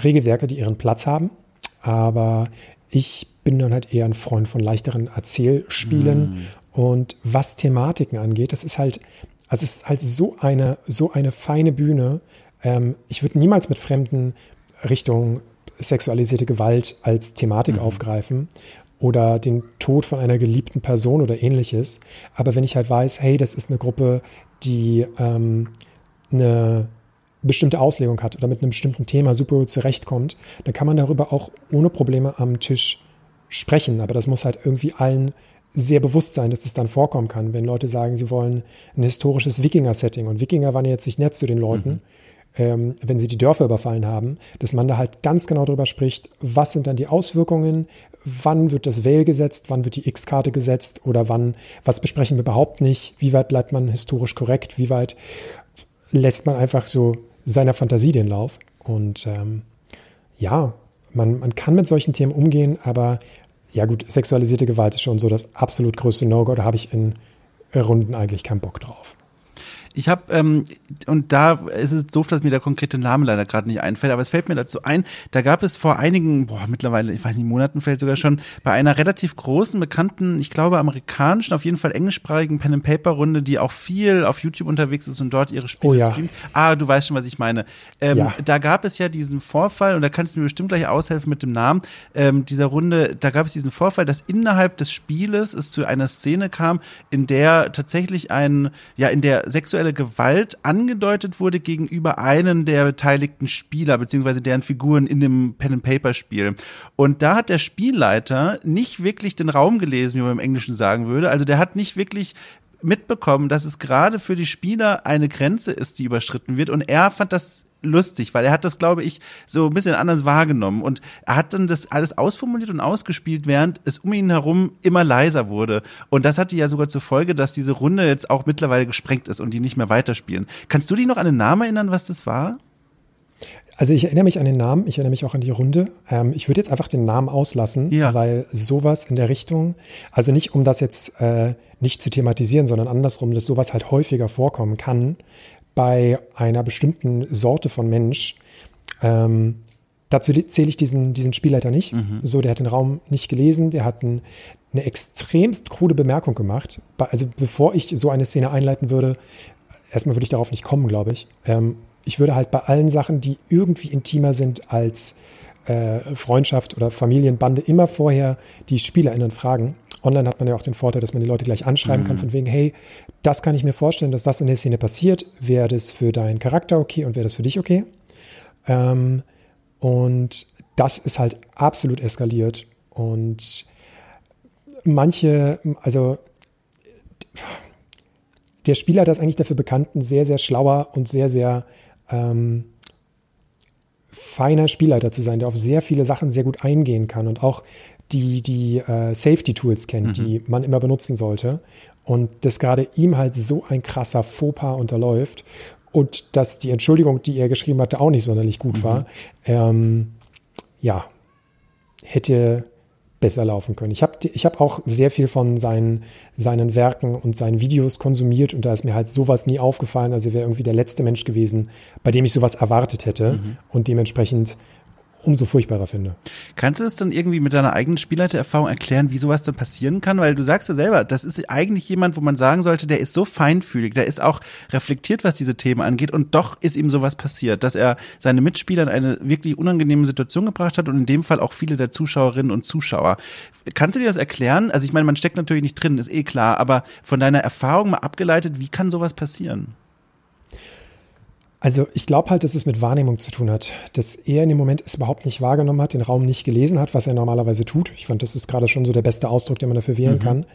Regelwerke, die ihren Platz haben. Aber ich bin dann halt eher ein Freund von leichteren Erzählspielen. Und was Thematiken angeht, das ist halt, also es ist halt so eine, so eine feine Bühne, ähm, ich würde niemals mit Fremden Richtung sexualisierte Gewalt als Thematik mhm. aufgreifen oder den Tod von einer geliebten Person oder ähnliches. Aber wenn ich halt weiß, hey, das ist eine Gruppe, die ähm, eine bestimmte Auslegung hat oder mit einem bestimmten Thema super zurechtkommt, dann kann man darüber auch ohne Probleme am Tisch sprechen. Aber das muss halt irgendwie allen sehr bewusst sein, dass es das dann vorkommen kann, wenn Leute sagen, sie wollen ein historisches Wikinger-Setting und Wikinger waren jetzt nicht nett zu den Leuten. Mhm ähm, wenn sie die Dörfer überfallen haben, dass man da halt ganz genau darüber spricht, was sind dann die Auswirkungen, wann wird das Veil gesetzt, wann wird die X-Karte gesetzt oder wann, was besprechen wir überhaupt nicht, wie weit bleibt man historisch korrekt, wie weit lässt man einfach so seiner Fantasie den Lauf. Und ähm, ja, man, man kann mit solchen Themen umgehen, aber ja gut, sexualisierte Gewalt ist schon so das absolut größte No-Go, da habe ich in Runden eigentlich keinen Bock drauf. Ich habe, ähm, und da ist es doof, dass mir der konkrete Name leider gerade nicht einfällt, aber es fällt mir dazu ein, da gab es vor einigen, boah, mittlerweile, ich weiß nicht, Monaten vielleicht sogar schon, bei einer relativ großen, bekannten, ich glaube amerikanischen, auf jeden Fall englischsprachigen Pen-and-Paper-Runde, die auch viel auf YouTube unterwegs ist und dort ihre Spiele oh, ja. streamt. Ah, du weißt schon, was ich meine. Ähm, ja. Da gab es ja diesen Vorfall, und da kannst du mir bestimmt gleich aushelfen mit dem Namen, ähm, dieser Runde, da gab es diesen Vorfall, dass innerhalb des Spieles es zu einer Szene kam, in der tatsächlich ein, ja, in der sexuelle sexuelle Gewalt angedeutet wurde gegenüber einem der beteiligten Spieler, beziehungsweise deren Figuren in dem Pen-and-Paper-Spiel. Und da hat der Spielleiter nicht wirklich den Raum gelesen, wie man im Englischen sagen würde. Also der hat nicht wirklich mitbekommen, dass es gerade für die Spieler eine Grenze ist, die überschritten wird. Und er fand das lustig, weil er hat das, glaube ich, so ein bisschen anders wahrgenommen. Und er hat dann das alles ausformuliert und ausgespielt, während es um ihn herum immer leiser wurde. Und das hatte ja sogar zur Folge, dass diese Runde jetzt auch mittlerweile gesprengt ist und die nicht mehr weiterspielen. Kannst du dich noch an den Namen erinnern, was das war? Also ich erinnere mich an den Namen, ich erinnere mich auch an die Runde. Ähm, ich würde jetzt einfach den Namen auslassen, ja. weil sowas in der Richtung, also nicht um das jetzt äh, nicht zu thematisieren, sondern andersrum, dass sowas halt häufiger vorkommen kann, bei einer bestimmten Sorte von Mensch. Ähm, dazu zähle ich diesen, diesen Spielleiter nicht. Mhm. So, der hat den Raum nicht gelesen, der hat ein, eine extremst krude Bemerkung gemacht. Also bevor ich so eine Szene einleiten würde, erstmal würde ich darauf nicht kommen, glaube ich. Ähm, ich würde halt bei allen Sachen, die irgendwie intimer sind als äh, Freundschaft oder Familienbande, immer vorher die SpielerInnen fragen, Online hat man ja auch den Vorteil, dass man die Leute gleich anschreiben mhm. kann, von wegen, hey, das kann ich mir vorstellen, dass das in der Szene passiert. Wäre das für deinen Charakter okay und wäre das für dich okay? Ähm, und das ist halt absolut eskaliert. Und manche, also der Spieler ist eigentlich dafür bekannt, ein sehr, sehr schlauer und sehr, sehr ähm, feiner Spielleiter zu sein, der auf sehr viele Sachen sehr gut eingehen kann und auch die, die äh, Safety-Tools kennt, mhm. die man immer benutzen sollte. Und dass gerade ihm halt so ein krasser Fauxpas unterläuft und dass die Entschuldigung, die er geschrieben hatte, auch nicht sonderlich gut mhm. war, ähm, ja, hätte besser laufen können. Ich habe ich hab auch sehr viel von seinen, seinen Werken und seinen Videos konsumiert und da ist mir halt sowas nie aufgefallen. Also er wäre irgendwie der letzte Mensch gewesen, bei dem ich sowas erwartet hätte. Mhm. Und dementsprechend umso furchtbarer finde. Kannst du es dann irgendwie mit deiner eigenen Spielleitererfahrung erklären, wie sowas dann passieren kann? Weil du sagst ja selber, das ist eigentlich jemand, wo man sagen sollte, der ist so feinfühlig, der ist auch reflektiert, was diese Themen angeht und doch ist ihm sowas passiert, dass er seine Mitspieler in eine wirklich unangenehme Situation gebracht hat und in dem Fall auch viele der Zuschauerinnen und Zuschauer. Kannst du dir das erklären? Also ich meine, man steckt natürlich nicht drin, ist eh klar, aber von deiner Erfahrung mal abgeleitet, wie kann sowas passieren? Also ich glaube halt, dass es mit Wahrnehmung zu tun hat, dass er in dem Moment es überhaupt nicht wahrgenommen hat, den Raum nicht gelesen hat, was er normalerweise tut. Ich fand, das ist gerade schon so der beste Ausdruck, den man dafür wählen mhm. kann.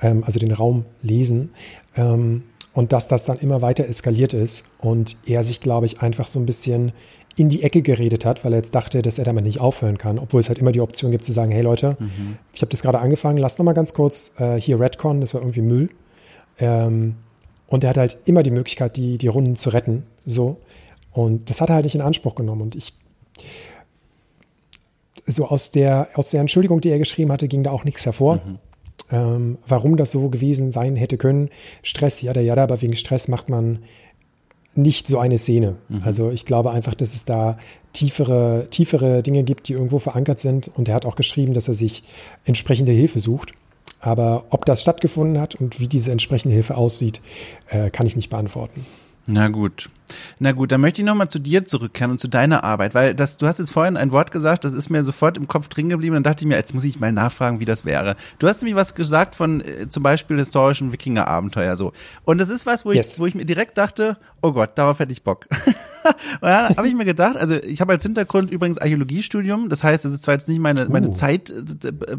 Ähm, also den Raum lesen. Ähm, und dass das dann immer weiter eskaliert ist und er sich, glaube ich, einfach so ein bisschen in die Ecke geredet hat, weil er jetzt dachte, dass er damit nicht aufhören kann, obwohl es halt immer die Option gibt zu sagen, hey Leute, mhm. ich habe das gerade angefangen, lass noch mal ganz kurz äh, hier Redcon, das war irgendwie Müll. Ähm, und er hat halt immer die Möglichkeit, die, die Runden zu retten. So. Und das hat er halt nicht in Anspruch genommen. Und ich, so aus der, aus der Entschuldigung, die er geschrieben hatte, ging da auch nichts hervor. Mhm. Ähm, warum das so gewesen sein hätte können. Stress, ja, ja, aber wegen Stress macht man nicht so eine Szene. Mhm. Also ich glaube einfach, dass es da tiefere, tiefere Dinge gibt, die irgendwo verankert sind. Und er hat auch geschrieben, dass er sich entsprechende Hilfe sucht. Aber ob das stattgefunden hat und wie diese entsprechende Hilfe aussieht, äh, kann ich nicht beantworten. Na gut. Na gut, dann möchte ich nochmal zu dir zurückkehren und zu deiner Arbeit, weil das, du hast jetzt vorhin ein Wort gesagt, das ist mir sofort im Kopf drin geblieben. Dann dachte ich mir, jetzt muss ich mal nachfragen, wie das wäre. Du hast nämlich was gesagt von äh, zum Beispiel historischen Wikinger-Abenteuer so. Und das ist was, wo yes. ich, wo ich mir direkt dachte, oh Gott, darauf hätte ich Bock. und dann habe ich mir gedacht, also ich habe als Hintergrund übrigens Archäologiestudium, das heißt, es ist zwar jetzt nicht meine, meine uh. Zeit,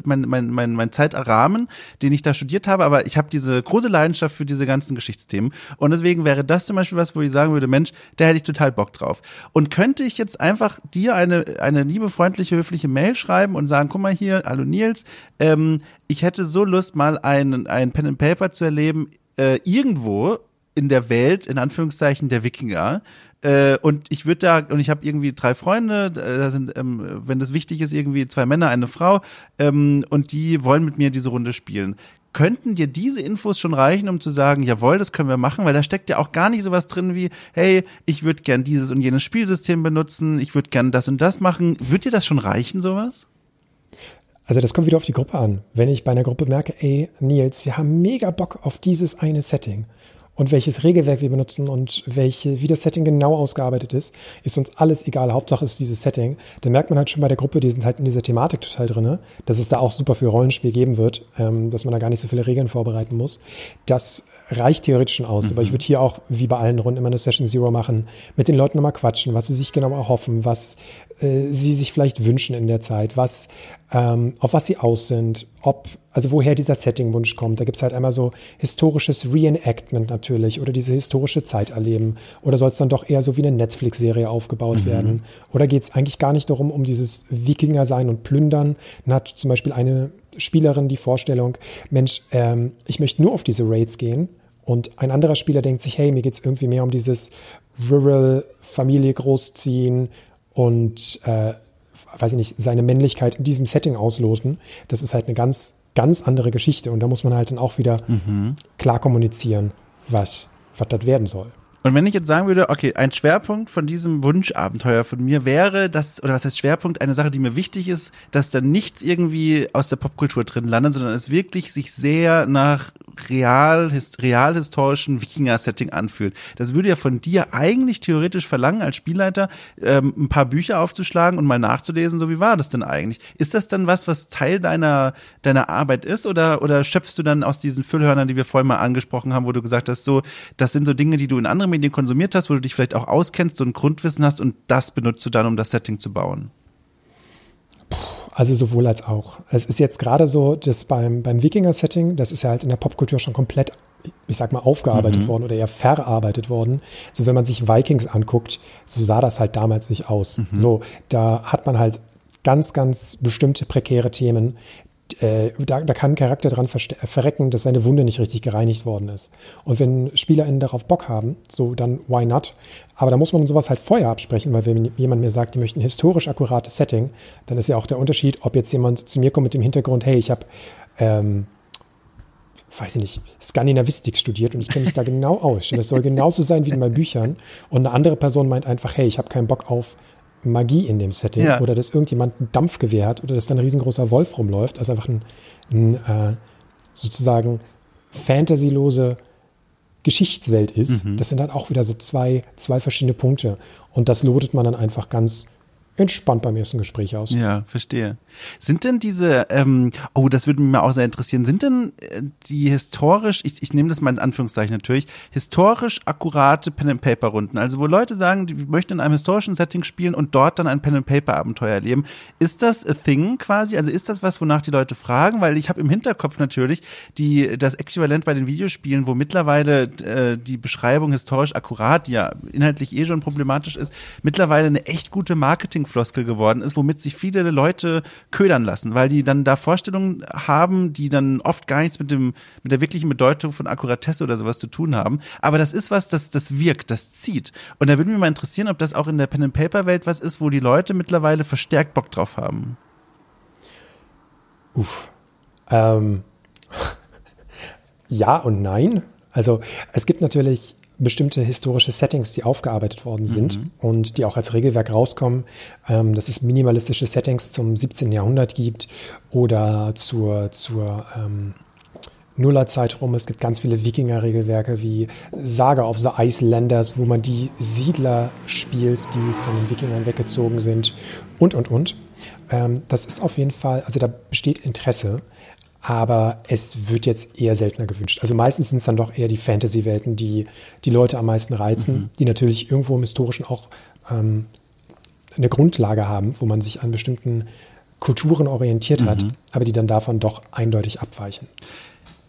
mein, mein, mein, mein Zeitrahmen, den ich da studiert habe, aber ich habe diese große Leidenschaft für diese ganzen Geschichtsthemen. Und deswegen wäre das zum Beispiel was, wo ich sagen würde, Mensch, da hätte ich total Bock drauf. Und könnte ich jetzt einfach dir eine, eine liebe, freundliche, höfliche Mail schreiben und sagen, guck mal hier, hallo Nils, ähm, ich hätte so Lust, mal ein, ein Pen and Paper zu erleben, äh, irgendwo in der Welt, in Anführungszeichen, der Wikinger. Äh, und ich würde da, und ich habe irgendwie drei Freunde, da sind, ähm, wenn das wichtig ist, irgendwie zwei Männer, eine Frau, ähm, und die wollen mit mir diese Runde spielen. Könnten dir diese Infos schon reichen, um zu sagen, jawohl, das können wir machen, weil da steckt ja auch gar nicht sowas drin wie, hey, ich würde gern dieses und jenes Spielsystem benutzen, ich würde gern das und das machen. Wird dir das schon reichen, sowas? Also das kommt wieder auf die Gruppe an. Wenn ich bei einer Gruppe merke, ey, Nils, wir haben mega Bock auf dieses eine Setting und welches Regelwerk wir benutzen und welche, wie das Setting genau ausgearbeitet ist, ist uns alles egal. Hauptsache ist dieses Setting. Da merkt man halt schon bei der Gruppe, die sind halt in dieser Thematik total drin, dass es da auch super viel Rollenspiel geben wird, ähm, dass man da gar nicht so viele Regeln vorbereiten muss. Das reicht theoretisch schon aus. Mhm. Aber ich würde hier auch, wie bei allen Runden, immer eine Session Zero machen, mit den Leuten nochmal quatschen, was sie sich genau erhoffen, was äh, sie sich vielleicht wünschen in der Zeit, was, ähm, auf was sie aus sind, ob, also woher dieser Settingwunsch kommt. Da gibt es halt einmal so historisches Reenactment natürlich oder diese historische Zeit erleben. Oder soll es dann doch eher so wie eine Netflix-Serie aufgebaut mhm. werden? Oder geht es eigentlich gar nicht darum, um dieses Wikinger sein und plündern? Dann hat zum Beispiel eine Spielerin die Vorstellung, Mensch, ähm, ich möchte nur auf diese Raids gehen. Und ein anderer Spieler denkt sich, hey, mir geht es irgendwie mehr um dieses Rural Familie großziehen und äh, weiß ich nicht, seine Männlichkeit in diesem Setting ausloten. Das ist halt eine ganz, ganz andere Geschichte. Und da muss man halt dann auch wieder mhm. klar kommunizieren, was, was das werden soll. Und wenn ich jetzt sagen würde, okay, ein Schwerpunkt von diesem Wunschabenteuer von mir wäre, dass, oder was heißt Schwerpunkt, eine Sache, die mir wichtig ist, dass da nichts irgendwie aus der Popkultur drin landet, sondern es wirklich sich sehr nach real, hist realhistorischen Wikinger-Setting anfühlt. Das würde ja von dir eigentlich theoretisch verlangen, als Spielleiter ähm, ein paar Bücher aufzuschlagen und mal nachzulesen, so wie war das denn eigentlich? Ist das dann was, was Teil deiner, deiner Arbeit ist oder, oder schöpfst du dann aus diesen Füllhörnern, die wir vorhin mal angesprochen haben, wo du gesagt hast, so, das sind so Dinge, die du in anderen Medien konsumiert hast, wo du dich vielleicht auch auskennst, so ein Grundwissen hast und das benutzt du dann, um das Setting zu bauen? Also sowohl als auch. Es ist jetzt gerade so, dass beim, beim Wikinger-Setting, das ist ja halt in der Popkultur schon komplett, ich sag mal, aufgearbeitet mhm. worden oder eher verarbeitet worden. So, wenn man sich Vikings anguckt, so sah das halt damals nicht aus. Mhm. So, da hat man halt ganz, ganz bestimmte prekäre Themen, äh, da, da, kann ein Charakter dran verrecken, dass seine Wunde nicht richtig gereinigt worden ist. Und wenn SpielerInnen darauf Bock haben, so dann why not? Aber da muss man sowas halt vorher absprechen, weil wenn jemand mir sagt, die möchten ein historisch akkurates Setting, dann ist ja auch der Unterschied, ob jetzt jemand zu mir kommt mit dem Hintergrund, hey, ich habe ähm, weiß ich nicht, Skandinavistik studiert und ich kenne mich da genau aus. Das soll genauso sein wie in meinen Büchern. Und eine andere Person meint einfach, hey, ich habe keinen Bock auf Magie in dem Setting ja. oder dass irgendjemand ein Dampfgewehr hat oder dass da ein riesengroßer Wolf rumläuft. Also einfach ein, ein äh, sozusagen fantasylose Geschichtswelt ist. Mhm. Das sind dann auch wieder so zwei, zwei verschiedene Punkte. Und das lotet man dann einfach ganz entspannt beim ersten Gespräch aus. Ja, verstehe. Sind denn diese, ähm, oh, das würde mich mal auch sehr interessieren, sind denn äh, die historisch, ich, ich nehme das mal in Anführungszeichen natürlich, historisch akkurate Pen-and-Paper-Runden, also wo Leute sagen, die möchten in einem historischen Setting spielen und dort dann ein Pen-and-Paper-Abenteuer erleben. Ist das a thing quasi? Also ist das was, wonach die Leute fragen? Weil ich habe im Hinterkopf natürlich die, das Äquivalent bei den Videospielen, wo mittlerweile äh, die Beschreibung historisch akkurat, die ja inhaltlich eh schon problematisch ist, mittlerweile eine echt gute Marketingfloskel geworden ist, womit sich viele Leute ködern lassen, weil die dann da Vorstellungen haben, die dann oft gar nichts mit dem, mit der wirklichen Bedeutung von Akkuratesse oder sowas zu tun haben. Aber das ist was, das, das wirkt, das zieht. Und da würde mich mal interessieren, ob das auch in der Pen-and-Paper-Welt was ist, wo die Leute mittlerweile verstärkt Bock drauf haben. Uff. Ähm. ja und nein. Also es gibt natürlich bestimmte historische Settings, die aufgearbeitet worden sind mhm. und die auch als Regelwerk rauskommen, ähm, dass es minimalistische Settings zum 17. Jahrhundert gibt oder zur, zur ähm, Nullerzeit rum. Es gibt ganz viele Wikinger-Regelwerke wie Saga of the Icelanders, wo man die Siedler spielt, die von den Wikingern weggezogen sind und, und, und. Ähm, das ist auf jeden Fall, also da besteht Interesse aber es wird jetzt eher seltener gewünscht. Also meistens sind es dann doch eher die Fantasy-Welten, die die Leute am meisten reizen, mhm. die natürlich irgendwo im Historischen auch ähm, eine Grundlage haben, wo man sich an bestimmten Kulturen orientiert mhm. hat, aber die dann davon doch eindeutig abweichen.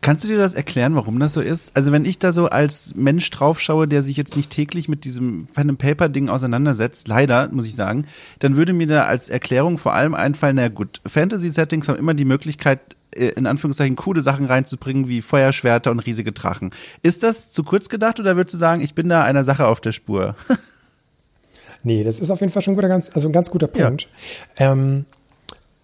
Kannst du dir das erklären, warum das so ist? Also wenn ich da so als Mensch draufschaue, der sich jetzt nicht täglich mit diesem Pen and Paper Ding auseinandersetzt, leider muss ich sagen, dann würde mir da als Erklärung vor allem einfallen, na gut, Fantasy Settings haben immer die Möglichkeit in Anführungszeichen coole Sachen reinzubringen, wie Feuerschwerter und riesige Drachen. Ist das zu kurz gedacht oder würdest du sagen, ich bin da einer Sache auf der Spur? nee, das ist auf jeden Fall schon ein guter, ganz, also ein ganz guter Punkt. Ja. Ähm,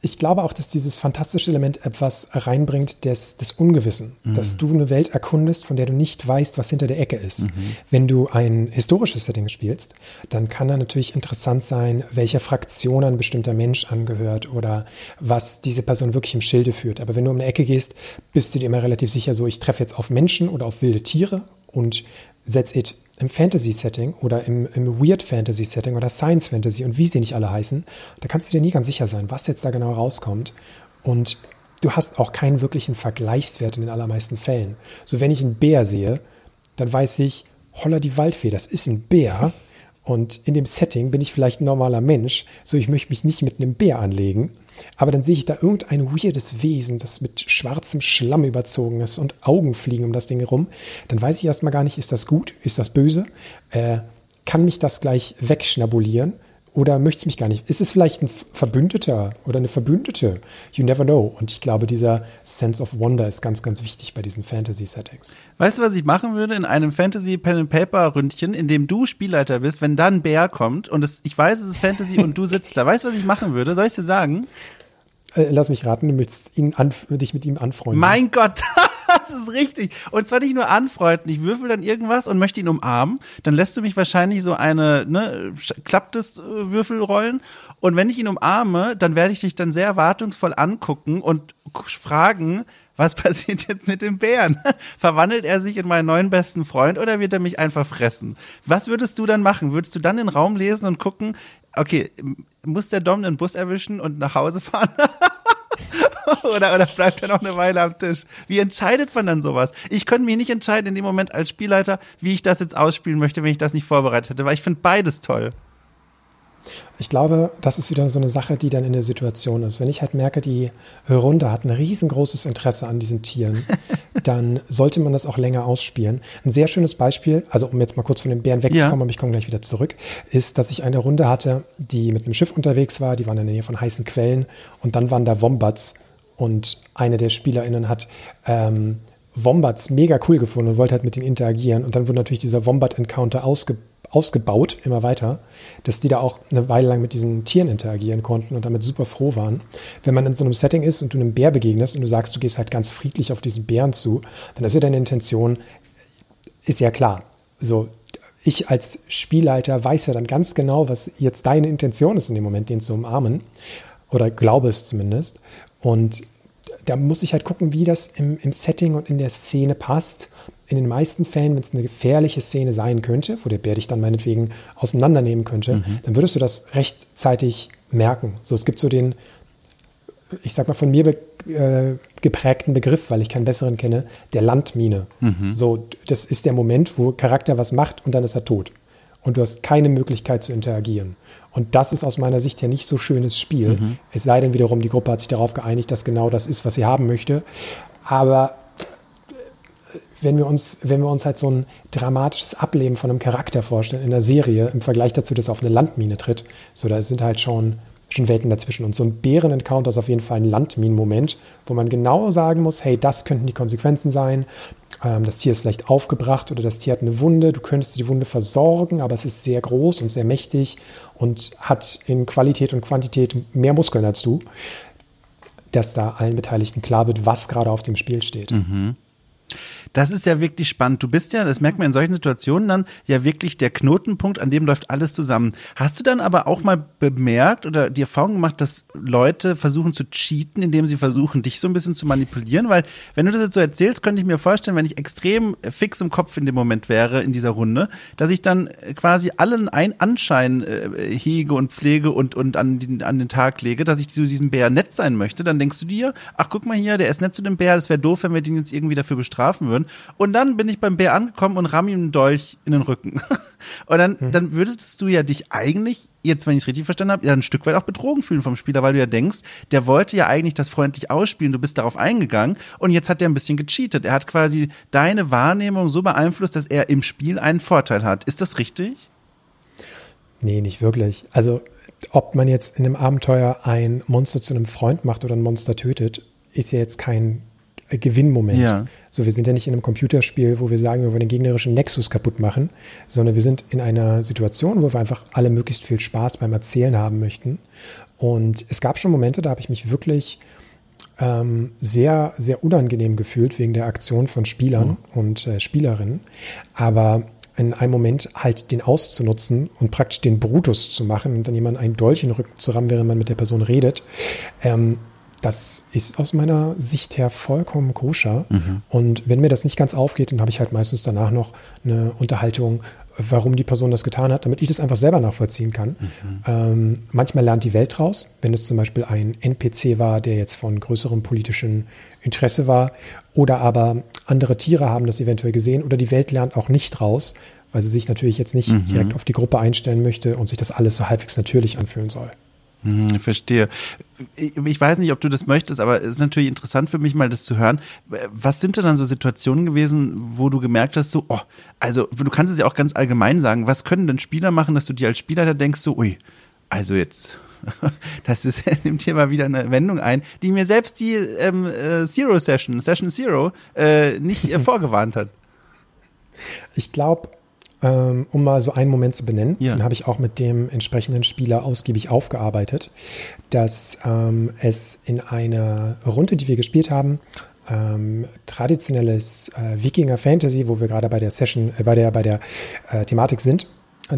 ich glaube auch, dass dieses fantastische Element etwas reinbringt des, des Ungewissen, mhm. dass du eine Welt erkundest, von der du nicht weißt, was hinter der Ecke ist. Mhm. Wenn du ein historisches Setting spielst, dann kann da natürlich interessant sein, welcher Fraktion ein bestimmter Mensch angehört oder was diese Person wirklich im Schilde führt. Aber wenn du um eine Ecke gehst, bist du dir immer relativ sicher, so ich treffe jetzt auf Menschen oder auf wilde Tiere und that's it im Fantasy-Setting oder im, im Weird-Fantasy-Setting oder Science-Fantasy und wie sie nicht alle heißen, da kannst du dir nie ganz sicher sein, was jetzt da genau rauskommt. Und du hast auch keinen wirklichen Vergleichswert in den allermeisten Fällen. So, wenn ich einen Bär sehe, dann weiß ich, holla die Waldfee, das ist ein Bär. Und in dem Setting bin ich vielleicht ein normaler Mensch, so ich möchte mich nicht mit einem Bär anlegen. Aber dann sehe ich da irgendein weirdes Wesen, das mit schwarzem Schlamm überzogen ist und Augen fliegen um das Ding herum. Dann weiß ich erstmal gar nicht, ist das gut, ist das böse? Äh, kann mich das gleich wegschnabulieren? Oder möchte es mich gar nicht? Ist es vielleicht ein Verbündeter oder eine Verbündete? You never know. Und ich glaube, dieser Sense of Wonder ist ganz, ganz wichtig bei diesen Fantasy-Settings. Weißt du, was ich machen würde in einem Fantasy-Pen-and-Paper-Ründchen, in dem du Spielleiter bist, wenn dann Bär kommt und es, ich weiß, es ist Fantasy und du sitzt da. Weißt du, was ich machen würde? Soll ich dir sagen? Äh, lass mich raten, du möchtest ihn dich mit ihm anfreunden. Mein Gott! das ist richtig. Und zwar nicht nur anfreunden. Ich würfel dann irgendwas und möchte ihn umarmen. Dann lässt du mich wahrscheinlich so eine, ne, klappt das äh, Würfel rollen. Und wenn ich ihn umarme, dann werde ich dich dann sehr erwartungsvoll angucken und fragen, was passiert jetzt mit dem Bären? Verwandelt er sich in meinen neuen besten Freund oder wird er mich einfach fressen? Was würdest du dann machen? Würdest du dann den Raum lesen und gucken, okay, muss der Dom den Bus erwischen und nach Hause fahren? oder, oder bleibt er noch eine Weile am Tisch? Wie entscheidet man dann sowas? Ich könnte mich nicht entscheiden in dem Moment als Spielleiter, wie ich das jetzt ausspielen möchte, wenn ich das nicht vorbereitet hätte, weil ich finde beides toll. Ich glaube, das ist wieder so eine Sache, die dann in der Situation ist. Wenn ich halt merke, die Runde hat ein riesengroßes Interesse an diesen Tieren, dann sollte man das auch länger ausspielen. Ein sehr schönes Beispiel, also um jetzt mal kurz von den Bären wegzukommen, ja. aber ich komme gleich wieder zurück, ist, dass ich eine Runde hatte, die mit einem Schiff unterwegs war, die waren in der Nähe von heißen Quellen und dann waren da Wombats und eine der SpielerInnen hat ähm, Wombats mega cool gefunden und wollte halt mit denen interagieren. Und dann wurde natürlich dieser Wombat-Encounter ausge, ausgebaut, immer weiter, dass die da auch eine Weile lang mit diesen Tieren interagieren konnten und damit super froh waren. Wenn man in so einem Setting ist und du einem Bär begegnest und du sagst, du gehst halt ganz friedlich auf diesen Bären zu, dann ist ja deine Intention, ist ja klar. So, ich als Spielleiter weiß ja dann ganz genau, was jetzt deine Intention ist in dem Moment, den zu umarmen. Oder glaube es zumindest. Und da muss ich halt gucken, wie das im, im Setting und in der Szene passt. In den meisten Fällen, wenn es eine gefährliche Szene sein könnte, wo der Bär dich dann meinetwegen auseinandernehmen könnte, mhm. dann würdest du das rechtzeitig merken. So, es gibt so den, ich sag mal, von mir be äh, geprägten Begriff, weil ich keinen besseren kenne, der Landmine. Mhm. So, das ist der Moment, wo Charakter was macht und dann ist er tot. Und du hast keine Möglichkeit zu interagieren. Und das ist aus meiner Sicht ja nicht so schönes Spiel. Mhm. Es sei denn wiederum, die Gruppe hat sich darauf geeinigt, dass genau das ist, was sie haben möchte. Aber wenn wir uns, wenn wir uns halt so ein dramatisches Ableben von einem Charakter vorstellen in der Serie, im Vergleich dazu, dass er auf eine Landmine tritt, so da sind halt schon schon Welten dazwischen. Und so ein Bären-Encounter ist auf jeden Fall ein Landminen-Moment, wo man genau sagen muss, hey, das könnten die Konsequenzen sein. Ähm, das Tier ist vielleicht aufgebracht oder das Tier hat eine Wunde. Du könntest die Wunde versorgen, aber es ist sehr groß und sehr mächtig und hat in Qualität und Quantität mehr Muskeln als du, dass da allen Beteiligten klar wird, was gerade auf dem Spiel steht. Mhm. Das ist ja wirklich spannend. Du bist ja, das merkt man in solchen Situationen dann, ja wirklich der Knotenpunkt, an dem läuft alles zusammen. Hast du dann aber auch mal bemerkt oder die Erfahrung gemacht, dass Leute versuchen zu cheaten, indem sie versuchen, dich so ein bisschen zu manipulieren? Weil, wenn du das jetzt so erzählst, könnte ich mir vorstellen, wenn ich extrem fix im Kopf in dem Moment wäre, in dieser Runde, dass ich dann quasi allen ein Anschein äh, hege und pflege und, und an, den, an den Tag lege, dass ich zu diesem Bär nett sein möchte. Dann denkst du dir, ach guck mal hier, der ist nett zu dem Bär, das wäre doof, wenn wir den jetzt irgendwie dafür bestrafen würden. Und dann bin ich beim Bär angekommen und ramm ihm einen Dolch in den Rücken. Und dann, hm. dann würdest du ja dich eigentlich, jetzt wenn ich es richtig verstanden habe, ja ein Stück weit auch betrogen fühlen vom Spieler, weil du ja denkst, der wollte ja eigentlich das freundlich ausspielen, du bist darauf eingegangen und jetzt hat er ein bisschen gecheatet. Er hat quasi deine Wahrnehmung so beeinflusst, dass er im Spiel einen Vorteil hat. Ist das richtig? Nee, nicht wirklich. Also, ob man jetzt in einem Abenteuer ein Monster zu einem Freund macht oder ein Monster tötet, ist ja jetzt kein Gewinnmoment. Ja. So, wir sind ja nicht in einem Computerspiel, wo wir sagen, wir wollen den gegnerischen Nexus kaputt machen, sondern wir sind in einer Situation, wo wir einfach alle möglichst viel Spaß beim Erzählen haben möchten. Und es gab schon Momente, da habe ich mich wirklich ähm, sehr, sehr unangenehm gefühlt wegen der Aktion von Spielern mhm. und äh, Spielerinnen. Aber in einem Moment halt den auszunutzen und praktisch den Brutus zu machen und dann jemand einen Dolch in den Rücken zu rammen, während man mit der Person redet, ähm, das ist aus meiner Sicht her vollkommen koscher. Mhm. Und wenn mir das nicht ganz aufgeht, dann habe ich halt meistens danach noch eine Unterhaltung, warum die Person das getan hat, damit ich das einfach selber nachvollziehen kann. Mhm. Ähm, manchmal lernt die Welt raus, wenn es zum Beispiel ein NPC war, der jetzt von größerem politischen Interesse war, oder aber andere Tiere haben das eventuell gesehen, oder die Welt lernt auch nicht raus, weil sie sich natürlich jetzt nicht mhm. direkt auf die Gruppe einstellen möchte und sich das alles so halbwegs natürlich anfühlen soll. Hm, verstehe. Ich weiß nicht, ob du das möchtest, aber es ist natürlich interessant für mich mal das zu hören. Was sind denn dann so Situationen gewesen, wo du gemerkt hast, so, oh, also du kannst es ja auch ganz allgemein sagen, was können denn Spieler machen, dass du dir als Spieler da denkst, so, ui, also jetzt, das ist, nimmt hier mal wieder eine Wendung ein, die mir selbst die ähm, äh, Zero Session, Session Zero, äh, nicht äh, vorgewarnt hat. Ich glaube, ähm, um mal so einen Moment zu benennen. Ja. Den habe ich auch mit dem entsprechenden Spieler ausgiebig aufgearbeitet, dass ähm, es in einer Runde, die wir gespielt haben, ähm, traditionelles äh, Wikinger-Fantasy, wo wir gerade bei der Session, äh, bei der, bei der äh, Thematik sind,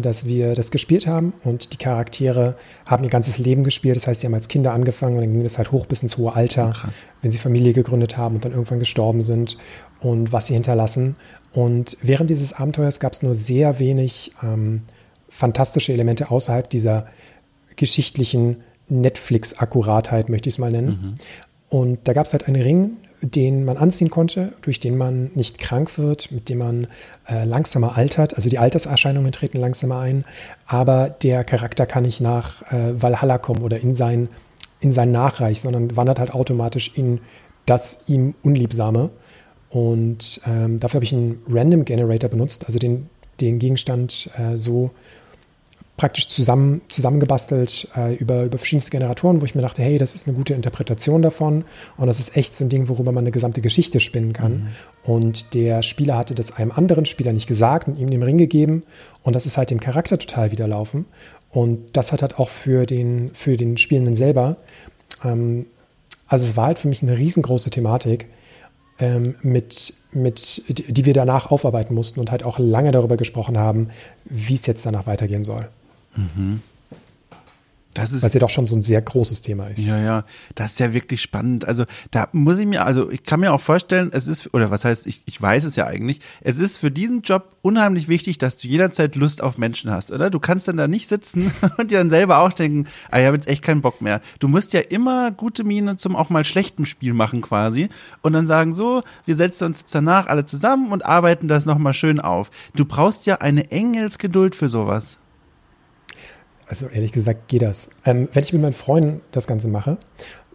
dass wir das gespielt haben und die Charaktere haben ihr ganzes Leben gespielt. Das heißt, sie haben als Kinder angefangen und dann ging es halt hoch bis ins hohe Alter, oh, wenn sie Familie gegründet haben und dann irgendwann gestorben sind und was sie hinterlassen. Und während dieses Abenteuers gab es nur sehr wenig ähm, fantastische Elemente außerhalb dieser geschichtlichen Netflix-Akkuratheit, möchte ich es mal nennen. Mhm. Und da gab es halt einen Ring, den man anziehen konnte, durch den man nicht krank wird, mit dem man äh, langsamer altert. Also die Alterserscheinungen treten langsamer ein, aber der Charakter kann nicht nach äh, Valhalla kommen oder in sein, in sein Nachreich, sondern wandert halt automatisch in das ihm Unliebsame. Und ähm, dafür habe ich einen Random Generator benutzt, also den, den Gegenstand äh, so praktisch zusammen, zusammengebastelt äh, über, über verschiedenste Generatoren, wo ich mir dachte, hey, das ist eine gute Interpretation davon und das ist echt so ein Ding, worüber man eine gesamte Geschichte spinnen kann. Mhm. Und der Spieler hatte das einem anderen Spieler nicht gesagt und ihm den Ring gegeben und das ist halt dem Charakter total widerlaufen. Und das hat halt auch für den, für den Spielenden selber, ähm, also es war halt für mich eine riesengroße Thematik, mit, mit, die wir danach aufarbeiten mussten und halt auch lange darüber gesprochen haben, wie es jetzt danach weitergehen soll. Mhm. Das ist, Weil es ja doch schon so ein sehr großes Thema ist. Ja, ja, das ist ja wirklich spannend. Also da muss ich mir, also ich kann mir auch vorstellen, es ist, oder was heißt, ich, ich weiß es ja eigentlich, es ist für diesen Job unheimlich wichtig, dass du jederzeit Lust auf Menschen hast, oder? Du kannst dann da nicht sitzen und dir dann selber auch denken, ah, ich habe jetzt echt keinen Bock mehr. Du musst ja immer gute Miene zum auch mal schlechten Spiel machen quasi und dann sagen so, wir setzen uns jetzt danach alle zusammen und arbeiten das nochmal schön auf. Du brauchst ja eine Engelsgeduld für sowas. Also ehrlich gesagt geht das. Ähm, wenn ich mit meinen Freunden das Ganze mache,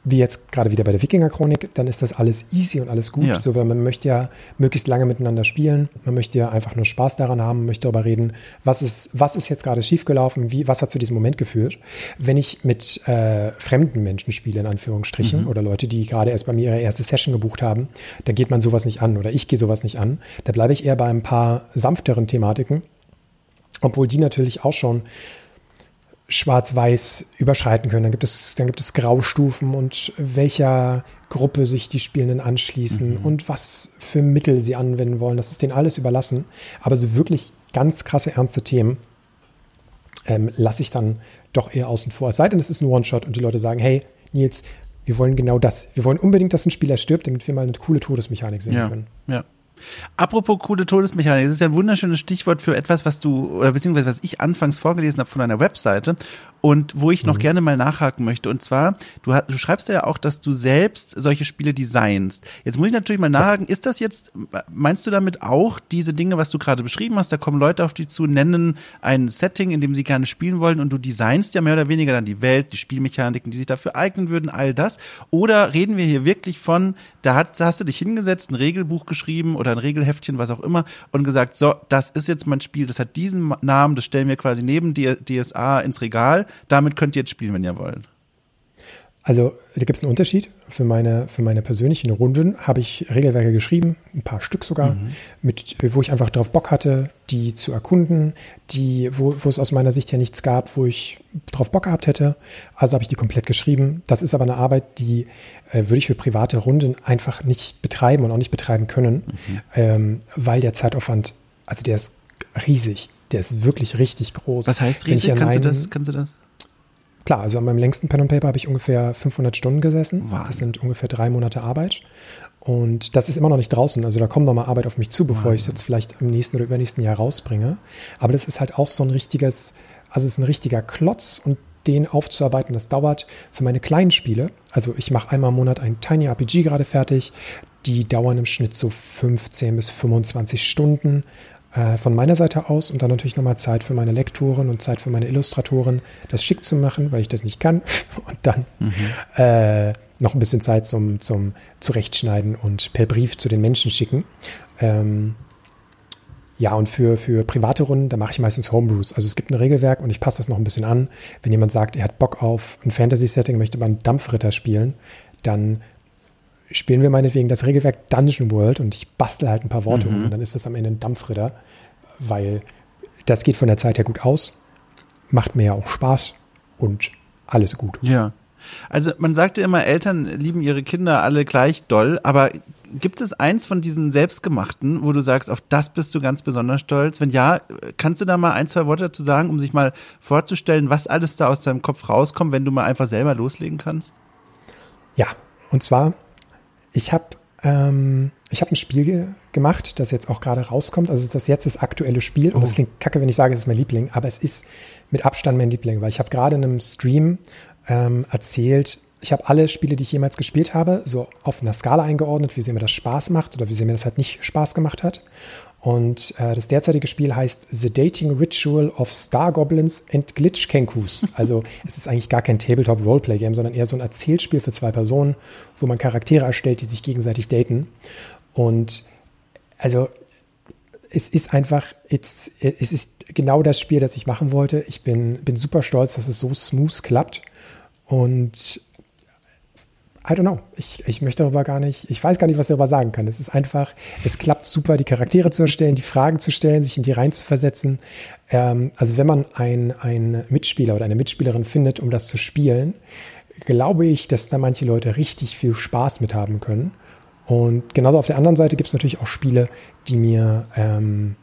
wie jetzt gerade wieder bei der Wikinger-Chronik, dann ist das alles easy und alles gut. Ja. So, weil man möchte ja möglichst lange miteinander spielen. Man möchte ja einfach nur Spaß daran haben, möchte darüber reden, was ist, was ist jetzt gerade schiefgelaufen, wie, was hat zu diesem Moment geführt. Wenn ich mit äh, fremden Menschen spiele, in Anführungsstrichen, mhm. oder Leute, die gerade erst bei mir ihre erste Session gebucht haben, dann geht man sowas nicht an oder ich gehe sowas nicht an. Da bleibe ich eher bei ein paar sanfteren Thematiken, obwohl die natürlich auch schon Schwarz-Weiß überschreiten können. Dann gibt es, dann gibt es Graustufen und welcher Gruppe sich die Spielenden anschließen mhm. und was für Mittel sie anwenden wollen. Das ist denen alles überlassen. Aber so wirklich ganz krasse, ernste Themen ähm, lasse ich dann doch eher außen vor. Es sei denn, es ist ein One-Shot und die Leute sagen, hey, Nils, wir wollen genau das. Wir wollen unbedingt, dass ein Spieler stirbt, damit wir mal eine coole Todesmechanik sehen ja, können. Ja. Apropos coole Todesmechanik, das ist ja ein wunderschönes Stichwort für etwas, was du, oder beziehungsweise was ich anfangs vorgelesen habe von deiner Webseite und wo ich noch mhm. gerne mal nachhaken möchte. Und zwar, du, du schreibst ja auch, dass du selbst solche Spiele designst. Jetzt muss ich natürlich mal nachhaken, ist das jetzt, meinst du damit auch diese Dinge, was du gerade beschrieben hast, da kommen Leute auf dich zu, nennen ein Setting, in dem sie gerne spielen wollen und du designst ja mehr oder weniger dann die Welt, die Spielmechaniken, die sich dafür eignen würden, all das? Oder reden wir hier wirklich von, da, hat, da hast du dich hingesetzt, ein Regelbuch geschrieben oder ein Regelheftchen, was auch immer, und gesagt, so, das ist jetzt mein Spiel, das hat diesen Namen, das stellen wir quasi neben DSA ins Regal damit könnt ihr jetzt spielen, wenn ihr wollt. Also da gibt es einen Unterschied. Für meine, für meine persönlichen Runden habe ich Regelwerke geschrieben, ein paar Stück sogar, mhm. mit, wo ich einfach drauf Bock hatte, die zu erkunden, die, wo, wo es aus meiner Sicht ja nichts gab, wo ich drauf Bock gehabt hätte. Also habe ich die komplett geschrieben. Das ist aber eine Arbeit, die äh, würde ich für private Runden einfach nicht betreiben und auch nicht betreiben können, mhm. ähm, weil der Zeitaufwand, also der ist riesig. Der ist wirklich richtig groß. Was heißt riesig? Kannst du das? Kannst du das? Klar, also an meinem längsten Pen and Paper habe ich ungefähr 500 Stunden gesessen. Wahnsinn. Das sind ungefähr drei Monate Arbeit. Und das ist immer noch nicht draußen. Also da kommt noch mal Arbeit auf mich zu, bevor ich es jetzt vielleicht im nächsten oder übernächsten Jahr rausbringe. Aber das ist halt auch so ein richtiges, also es ist ein richtiger Klotz und den aufzuarbeiten, das dauert für meine kleinen Spiele. Also ich mache einmal im Monat ein Tiny RPG gerade fertig. Die dauern im Schnitt so 15 bis 25 Stunden. Äh, von meiner Seite aus und dann natürlich nochmal Zeit für meine Lektoren und Zeit für meine Illustratoren, das schick zu machen, weil ich das nicht kann. Und dann mhm. äh, noch ein bisschen Zeit zum, zum Zurechtschneiden und per Brief zu den Menschen schicken. Ähm, ja, und für, für private Runden, da mache ich meistens Homebrews. Also es gibt ein Regelwerk und ich passe das noch ein bisschen an. Wenn jemand sagt, er hat Bock auf ein Fantasy-Setting, möchte man Dampfritter spielen, dann spielen wir meinetwegen das Regelwerk Dungeon World und ich bastel halt ein paar Worte mhm. um und dann ist das am Ende ein Dampfritter, weil das geht von der Zeit her gut aus, macht mir ja auch Spaß und alles gut. Ja. Also man sagte immer, Eltern lieben ihre Kinder alle gleich doll, aber gibt es eins von diesen selbstgemachten, wo du sagst, auf das bist du ganz besonders stolz? Wenn ja, kannst du da mal ein, zwei Worte dazu sagen, um sich mal vorzustellen, was alles da aus deinem Kopf rauskommt, wenn du mal einfach selber loslegen kannst? Ja, und zwar ich habe ähm, ich hab ein Spiel ge gemacht, das jetzt auch gerade rauskommt. Also das jetzt das aktuelle Spiel. Und das oh. klingt kacke, wenn ich sage, es ist mein Liebling, aber es ist mit Abstand mein Liebling, weil ich habe gerade in einem Stream ähm, erzählt, ich habe alle Spiele, die ich jemals gespielt habe, so auf einer Skala eingeordnet, wie sehr mir das Spaß macht oder wie sehr mir das halt nicht Spaß gemacht hat. Und äh, das derzeitige Spiel heißt The Dating Ritual of Star Goblins and Glitch Kenkus. Also es ist eigentlich gar kein Tabletop Roleplay Game, sondern eher so ein Erzählspiel für zwei Personen, wo man Charaktere erstellt, die sich gegenseitig daten. Und also es ist einfach, es, ist genau das Spiel, das ich machen wollte. Ich bin, bin super stolz, dass es so smooth klappt. Und I don't know. Ich, ich möchte darüber gar nicht, ich weiß gar nicht, was ich darüber sagen kann. Es ist einfach, es klappt super, die Charaktere zu erstellen, die Fragen zu stellen, sich in die rein zu versetzen. Ähm, also wenn man einen Mitspieler oder eine Mitspielerin findet, um das zu spielen, glaube ich, dass da manche Leute richtig viel Spaß mit haben können. Und genauso auf der anderen Seite gibt es natürlich auch Spiele, die mir, ähm,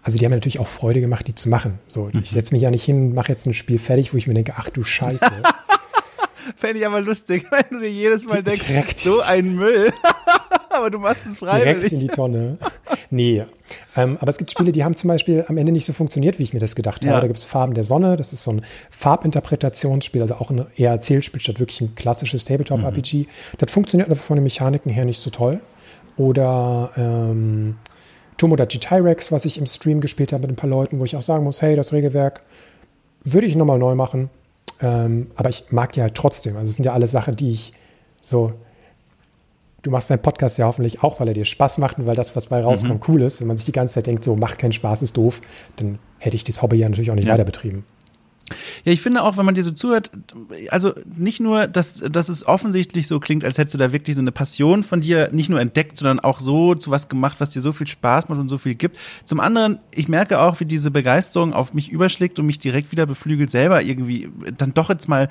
also die haben mir natürlich auch Freude gemacht, die zu machen. So, mhm. ich setze mich ja nicht hin und mache jetzt ein Spiel fertig, wo ich mir denke, ach du Scheiße. Fände ich aber lustig, wenn du dir jedes Mal denkst, so ein Müll. Aber du machst es freiwillig. Direkt in die Tonne. Nee. Ähm, aber es gibt Spiele, die haben zum Beispiel am Ende nicht so funktioniert, wie ich mir das gedacht ja. habe. Da gibt es Farben der Sonne, das ist so ein Farbinterpretationsspiel, also auch ein eher Erzählspiel statt wirklich ein klassisches Tabletop-RPG. Mhm. Das funktioniert von den Mechaniken her nicht so toll. Oder ähm, Tomodachi Tyrex, was ich im Stream gespielt habe mit ein paar Leuten, wo ich auch sagen muss, hey, das Regelwerk würde ich nochmal neu machen. Ähm, aber ich mag die halt trotzdem. Also es sind ja alle Sachen, die ich so. Du machst deinen Podcast ja hoffentlich auch, weil er dir Spaß macht und weil das, was bei rauskommt, mhm. cool ist. Wenn man sich die ganze Zeit denkt, so macht keinen Spaß, ist doof, dann hätte ich das Hobby ja natürlich auch nicht ja. weiter betrieben. Ja, ich finde auch, wenn man dir so zuhört, also nicht nur, dass, dass es offensichtlich so klingt, als hättest du da wirklich so eine Passion von dir nicht nur entdeckt, sondern auch so zu was gemacht, was dir so viel Spaß macht und so viel gibt. Zum anderen, ich merke auch, wie diese Begeisterung auf mich überschlägt und mich direkt wieder beflügelt, selber irgendwie dann doch jetzt mal,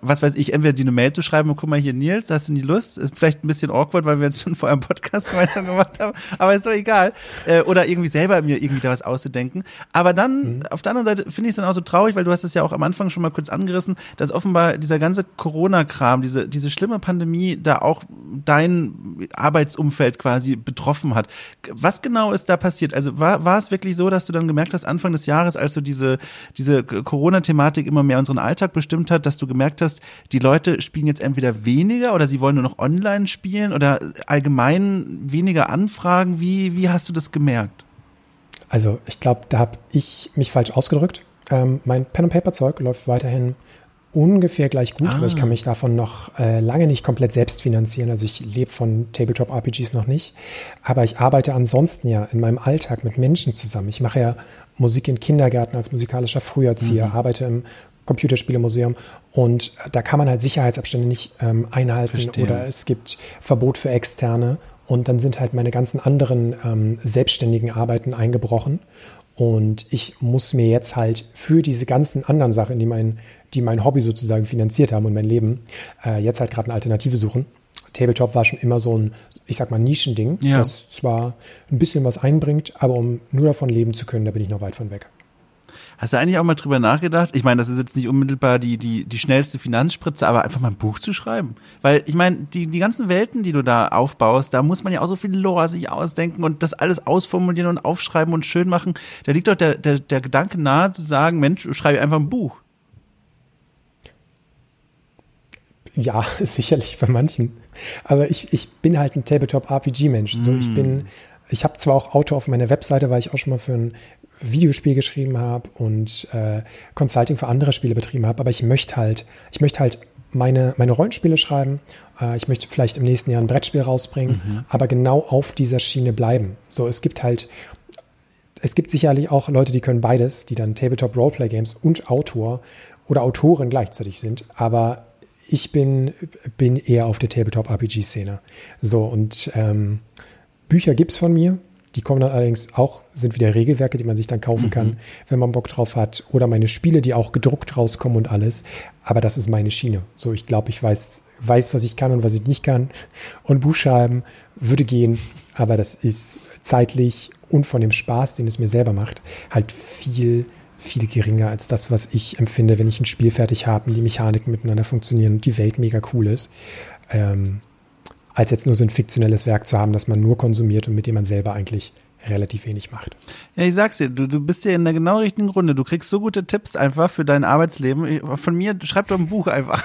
was weiß ich, entweder die eine Mail zu schreiben und guck mal hier, Nils, hast du nie Lust? Ist vielleicht ein bisschen awkward, weil wir jetzt schon vor einem Podcast gemeinsam gemacht haben, aber ist doch egal. Äh, oder irgendwie selber mir irgendwie da was auszudenken. Aber dann, mhm. auf der anderen Seite, finde ich es dann auch so traurig, weil du hast es ja auch am Anfang schon mal kurz angerissen, dass offenbar dieser ganze Corona-Kram, diese, diese schlimme Pandemie da auch dein Arbeitsumfeld quasi betroffen hat. Was genau ist da passiert? Also war, war es wirklich so, dass du dann gemerkt hast, Anfang des Jahres, als so diese, diese Corona-Thematik immer mehr unseren Alltag bestimmt hat, dass du gemerkt hast, die Leute spielen jetzt entweder weniger oder sie wollen nur noch online spielen oder allgemein weniger Anfragen? Wie, wie hast du das gemerkt? Also ich glaube, da habe ich mich falsch ausgedrückt. Ähm, mein Pen-and-Paper-Zeug läuft weiterhin ungefähr gleich gut, ah. aber ich kann mich davon noch äh, lange nicht komplett selbst finanzieren. Also ich lebe von Tabletop-RPGs noch nicht. Aber ich arbeite ansonsten ja in meinem Alltag mit Menschen zusammen. Ich mache ja Musik in Kindergärten als musikalischer Früherzieher, mhm. arbeite im Computerspielemuseum und da kann man halt Sicherheitsabstände nicht ähm, einhalten Verstehen. oder es gibt Verbot für Externe und dann sind halt meine ganzen anderen ähm, selbstständigen Arbeiten eingebrochen und ich muss mir jetzt halt für diese ganzen anderen Sachen, die mein, die mein Hobby sozusagen finanziert haben und mein Leben, äh, jetzt halt gerade eine Alternative suchen. Tabletop war schon immer so ein, ich sag mal, Nischending, ja. das zwar ein bisschen was einbringt, aber um nur davon leben zu können, da bin ich noch weit von weg. Hast du eigentlich auch mal drüber nachgedacht? Ich meine, das ist jetzt nicht unmittelbar die, die, die schnellste Finanzspritze, aber einfach mal ein Buch zu schreiben. Weil ich meine, die, die ganzen Welten, die du da aufbaust, da muss man ja auch so viel Lore sich ausdenken und das alles ausformulieren und aufschreiben und schön machen. Da liegt doch der, der, der Gedanke nahe zu sagen, Mensch, schreibe einfach ein Buch. Ja, sicherlich bei manchen. Aber ich, ich bin halt ein Tabletop-RPG-Mensch. So, ich mm. bin, ich habe zwar auch Auto auf meiner Webseite, weil ich auch schon mal für ein Videospiel geschrieben habe und äh, Consulting für andere Spiele betrieben habe, aber ich möchte halt, ich möchte halt meine, meine Rollenspiele schreiben. Äh, ich möchte vielleicht im nächsten Jahr ein Brettspiel rausbringen, mhm. aber genau auf dieser Schiene bleiben. So, es gibt halt, es gibt sicherlich auch Leute, die können beides, die dann Tabletop Roleplay Games und Autor oder Autorin gleichzeitig sind, aber ich bin, bin eher auf der Tabletop RPG Szene. So, und ähm, Bücher gibt es von mir, die kommen dann allerdings auch, sind wieder Regelwerke, die man sich dann kaufen mhm. kann, wenn man Bock drauf hat. Oder meine Spiele, die auch gedruckt rauskommen und alles. Aber das ist meine Schiene. So, ich glaube, ich weiß, weiß, was ich kann und was ich nicht kann. Und Buchschreiben würde gehen, aber das ist zeitlich und von dem Spaß, den es mir selber macht, halt viel, viel geringer als das, was ich empfinde, wenn ich ein Spiel fertig habe und die Mechaniken miteinander funktionieren und die Welt mega cool ist. Ähm, als jetzt nur so ein fiktionelles Werk zu haben, das man nur konsumiert und mit dem man selber eigentlich relativ wenig macht. Ja, ich sag's dir, du, du bist ja in der genau richtigen Runde. Du kriegst so gute Tipps einfach für dein Arbeitsleben. Von mir, schreib doch ein Buch einfach.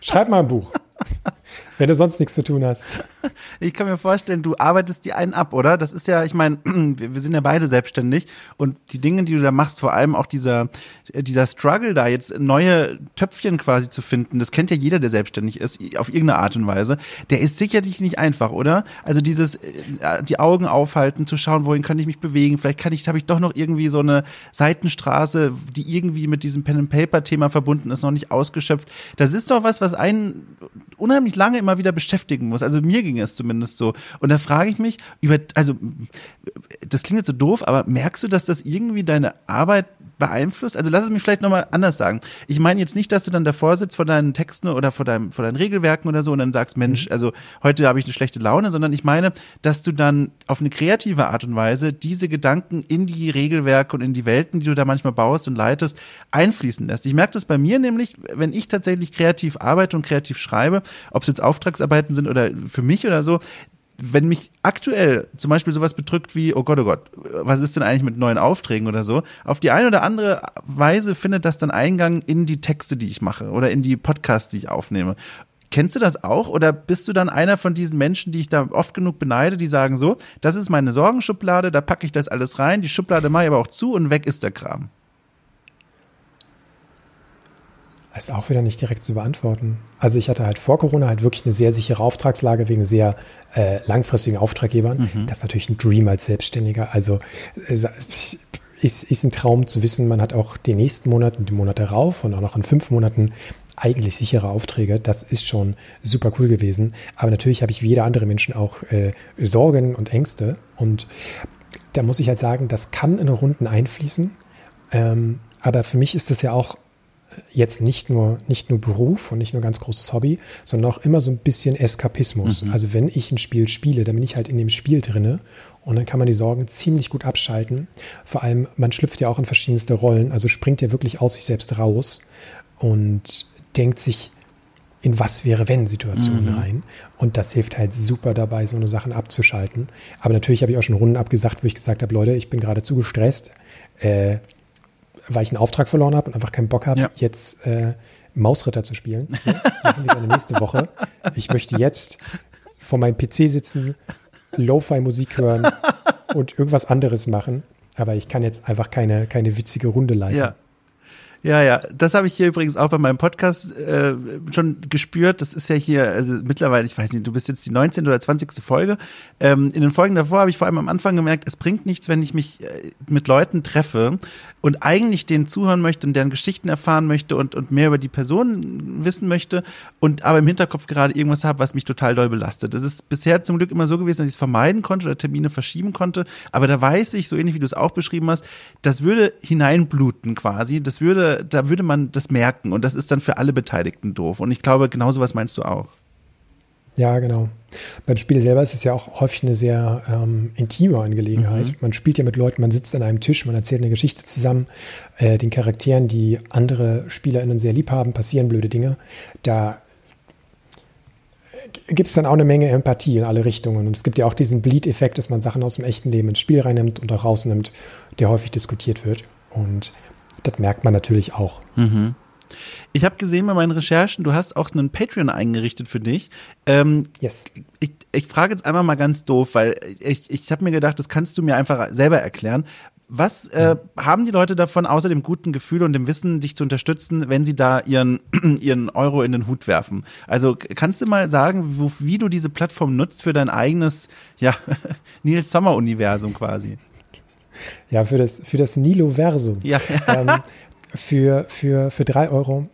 Schreib mal ein Buch. Wenn du sonst nichts zu tun hast. Ich kann mir vorstellen, du arbeitest die einen ab, oder? Das ist ja, ich meine, wir sind ja beide selbstständig und die Dinge, die du da machst, vor allem auch dieser, dieser Struggle da, jetzt neue Töpfchen quasi zu finden, das kennt ja jeder, der selbstständig ist, auf irgendeine Art und Weise, der ist sicherlich nicht einfach, oder? Also dieses, äh, die Augen aufhalten, zu schauen, wohin kann ich mich bewegen, vielleicht kann ich, habe ich doch noch irgendwie so eine Seitenstraße, die irgendwie mit diesem Pen-and-Paper-Thema verbunden ist, noch nicht ausgeschöpft. Das ist doch was, was einen unheimlich lange immer wieder beschäftigen muss. Also mir ging es zumindest so. Und da frage ich mich über, also das klingt jetzt so doof, aber merkst du, dass das irgendwie deine Arbeit beeinflusst? Also lass es mich vielleicht nochmal anders sagen. Ich meine jetzt nicht, dass du dann davor sitzt vor deinen Texten oder vor, deinem, vor deinen Regelwerken oder so und dann sagst, Mensch, mhm. also heute habe ich eine schlechte Laune, sondern ich meine, dass du dann auf eine kreative Art und Weise diese Gedanken in die Regelwerke und in die Welten, die du da manchmal baust und leitest, einfließen lässt. Ich merke das bei mir nämlich, wenn ich tatsächlich kreativ arbeite und kreativ schreibe, ob es jetzt Auftragsarbeiten sind oder für mich oder so, wenn mich aktuell zum Beispiel sowas bedrückt wie, oh Gott, oh Gott, was ist denn eigentlich mit neuen Aufträgen oder so, auf die eine oder andere Weise findet das dann Eingang in die Texte, die ich mache oder in die Podcasts, die ich aufnehme. Kennst du das auch oder bist du dann einer von diesen Menschen, die ich da oft genug beneide, die sagen so, das ist meine Sorgenschublade, da packe ich das alles rein, die Schublade mache ich aber auch zu und weg ist der Kram? Ist auch wieder nicht direkt zu beantworten. Also ich hatte halt vor Corona halt wirklich eine sehr sichere Auftragslage wegen sehr äh, langfristigen Auftraggebern. Mhm. Das ist natürlich ein Dream als Selbstständiger. Also äh, ist, ist ein Traum zu wissen, man hat auch den nächsten Monat und die Monate darauf und auch noch in fünf Monaten eigentlich sichere Aufträge. Das ist schon super cool gewesen. Aber natürlich habe ich wie jeder andere Menschen auch äh, Sorgen und Ängste. Und da muss ich halt sagen, das kann in Runden einfließen. Ähm, aber für mich ist das ja auch jetzt nicht nur, nicht nur Beruf und nicht nur ganz großes Hobby, sondern auch immer so ein bisschen Eskapismus. Mhm. Also wenn ich ein Spiel spiele, dann bin ich halt in dem Spiel drinne und dann kann man die Sorgen ziemlich gut abschalten. Vor allem, man schlüpft ja auch in verschiedenste Rollen, also springt ja wirklich aus sich selbst raus und denkt sich in was wäre wenn Situationen mhm. rein. Und das hilft halt super dabei, so eine Sachen abzuschalten. Aber natürlich habe ich auch schon Runden abgesagt, wo ich gesagt habe, Leute, ich bin gerade zu gestresst. Äh, weil ich einen Auftrag verloren habe und einfach keinen Bock habe, ja. jetzt äh, Mausritter zu spielen. So, machen wir gerne nächste Woche. Ich möchte jetzt vor meinem PC sitzen, Lo-Fi-Musik hören und irgendwas anderes machen. Aber ich kann jetzt einfach keine, keine witzige Runde leiten. Ja. Ja, ja, das habe ich hier übrigens auch bei meinem Podcast äh, schon gespürt. Das ist ja hier, also mittlerweile, ich weiß nicht, du bist jetzt die 19. oder 20. Folge. Ähm, in den Folgen davor habe ich vor allem am Anfang gemerkt, es bringt nichts, wenn ich mich äh, mit Leuten treffe und eigentlich denen zuhören möchte und deren Geschichten erfahren möchte und, und mehr über die Person wissen möchte und aber im Hinterkopf gerade irgendwas habe, was mich total doll belastet. Das ist bisher zum Glück immer so gewesen, dass ich es vermeiden konnte oder Termine verschieben konnte. Aber da weiß ich, so ähnlich wie du es auch beschrieben hast, das würde hineinbluten quasi. Das würde da würde man das merken und das ist dann für alle Beteiligten doof. Und ich glaube, genauso was meinst du auch. Ja, genau. Beim Spiel selber ist es ja auch häufig eine sehr ähm, intime Angelegenheit. Mhm. Man spielt ja mit Leuten, man sitzt an einem Tisch, man erzählt eine Geschichte zusammen. Äh, den Charakteren, die andere SpielerInnen sehr lieb haben, passieren blöde Dinge. Da gibt es dann auch eine Menge Empathie in alle Richtungen. Und es gibt ja auch diesen Bleed-Effekt, dass man Sachen aus dem echten Leben ins Spiel reinnimmt und auch rausnimmt, der häufig diskutiert wird. Und das merkt man natürlich auch. Mhm. Ich habe gesehen bei meinen Recherchen, du hast auch einen Patreon eingerichtet für dich. Ähm, yes. Ich, ich frage jetzt einmal mal ganz doof, weil ich, ich habe mir gedacht, das kannst du mir einfach selber erklären. Was äh, haben die Leute davon, außer dem guten Gefühl und dem Wissen, dich zu unterstützen, wenn sie da ihren, ihren Euro in den Hut werfen? Also kannst du mal sagen, wo, wie du diese Plattform nutzt für dein eigenes, ja, Nils Sommer-Universum quasi? Ja, für das, für das Nilo-Versum. Ja. Ähm, für, für, für drei Euro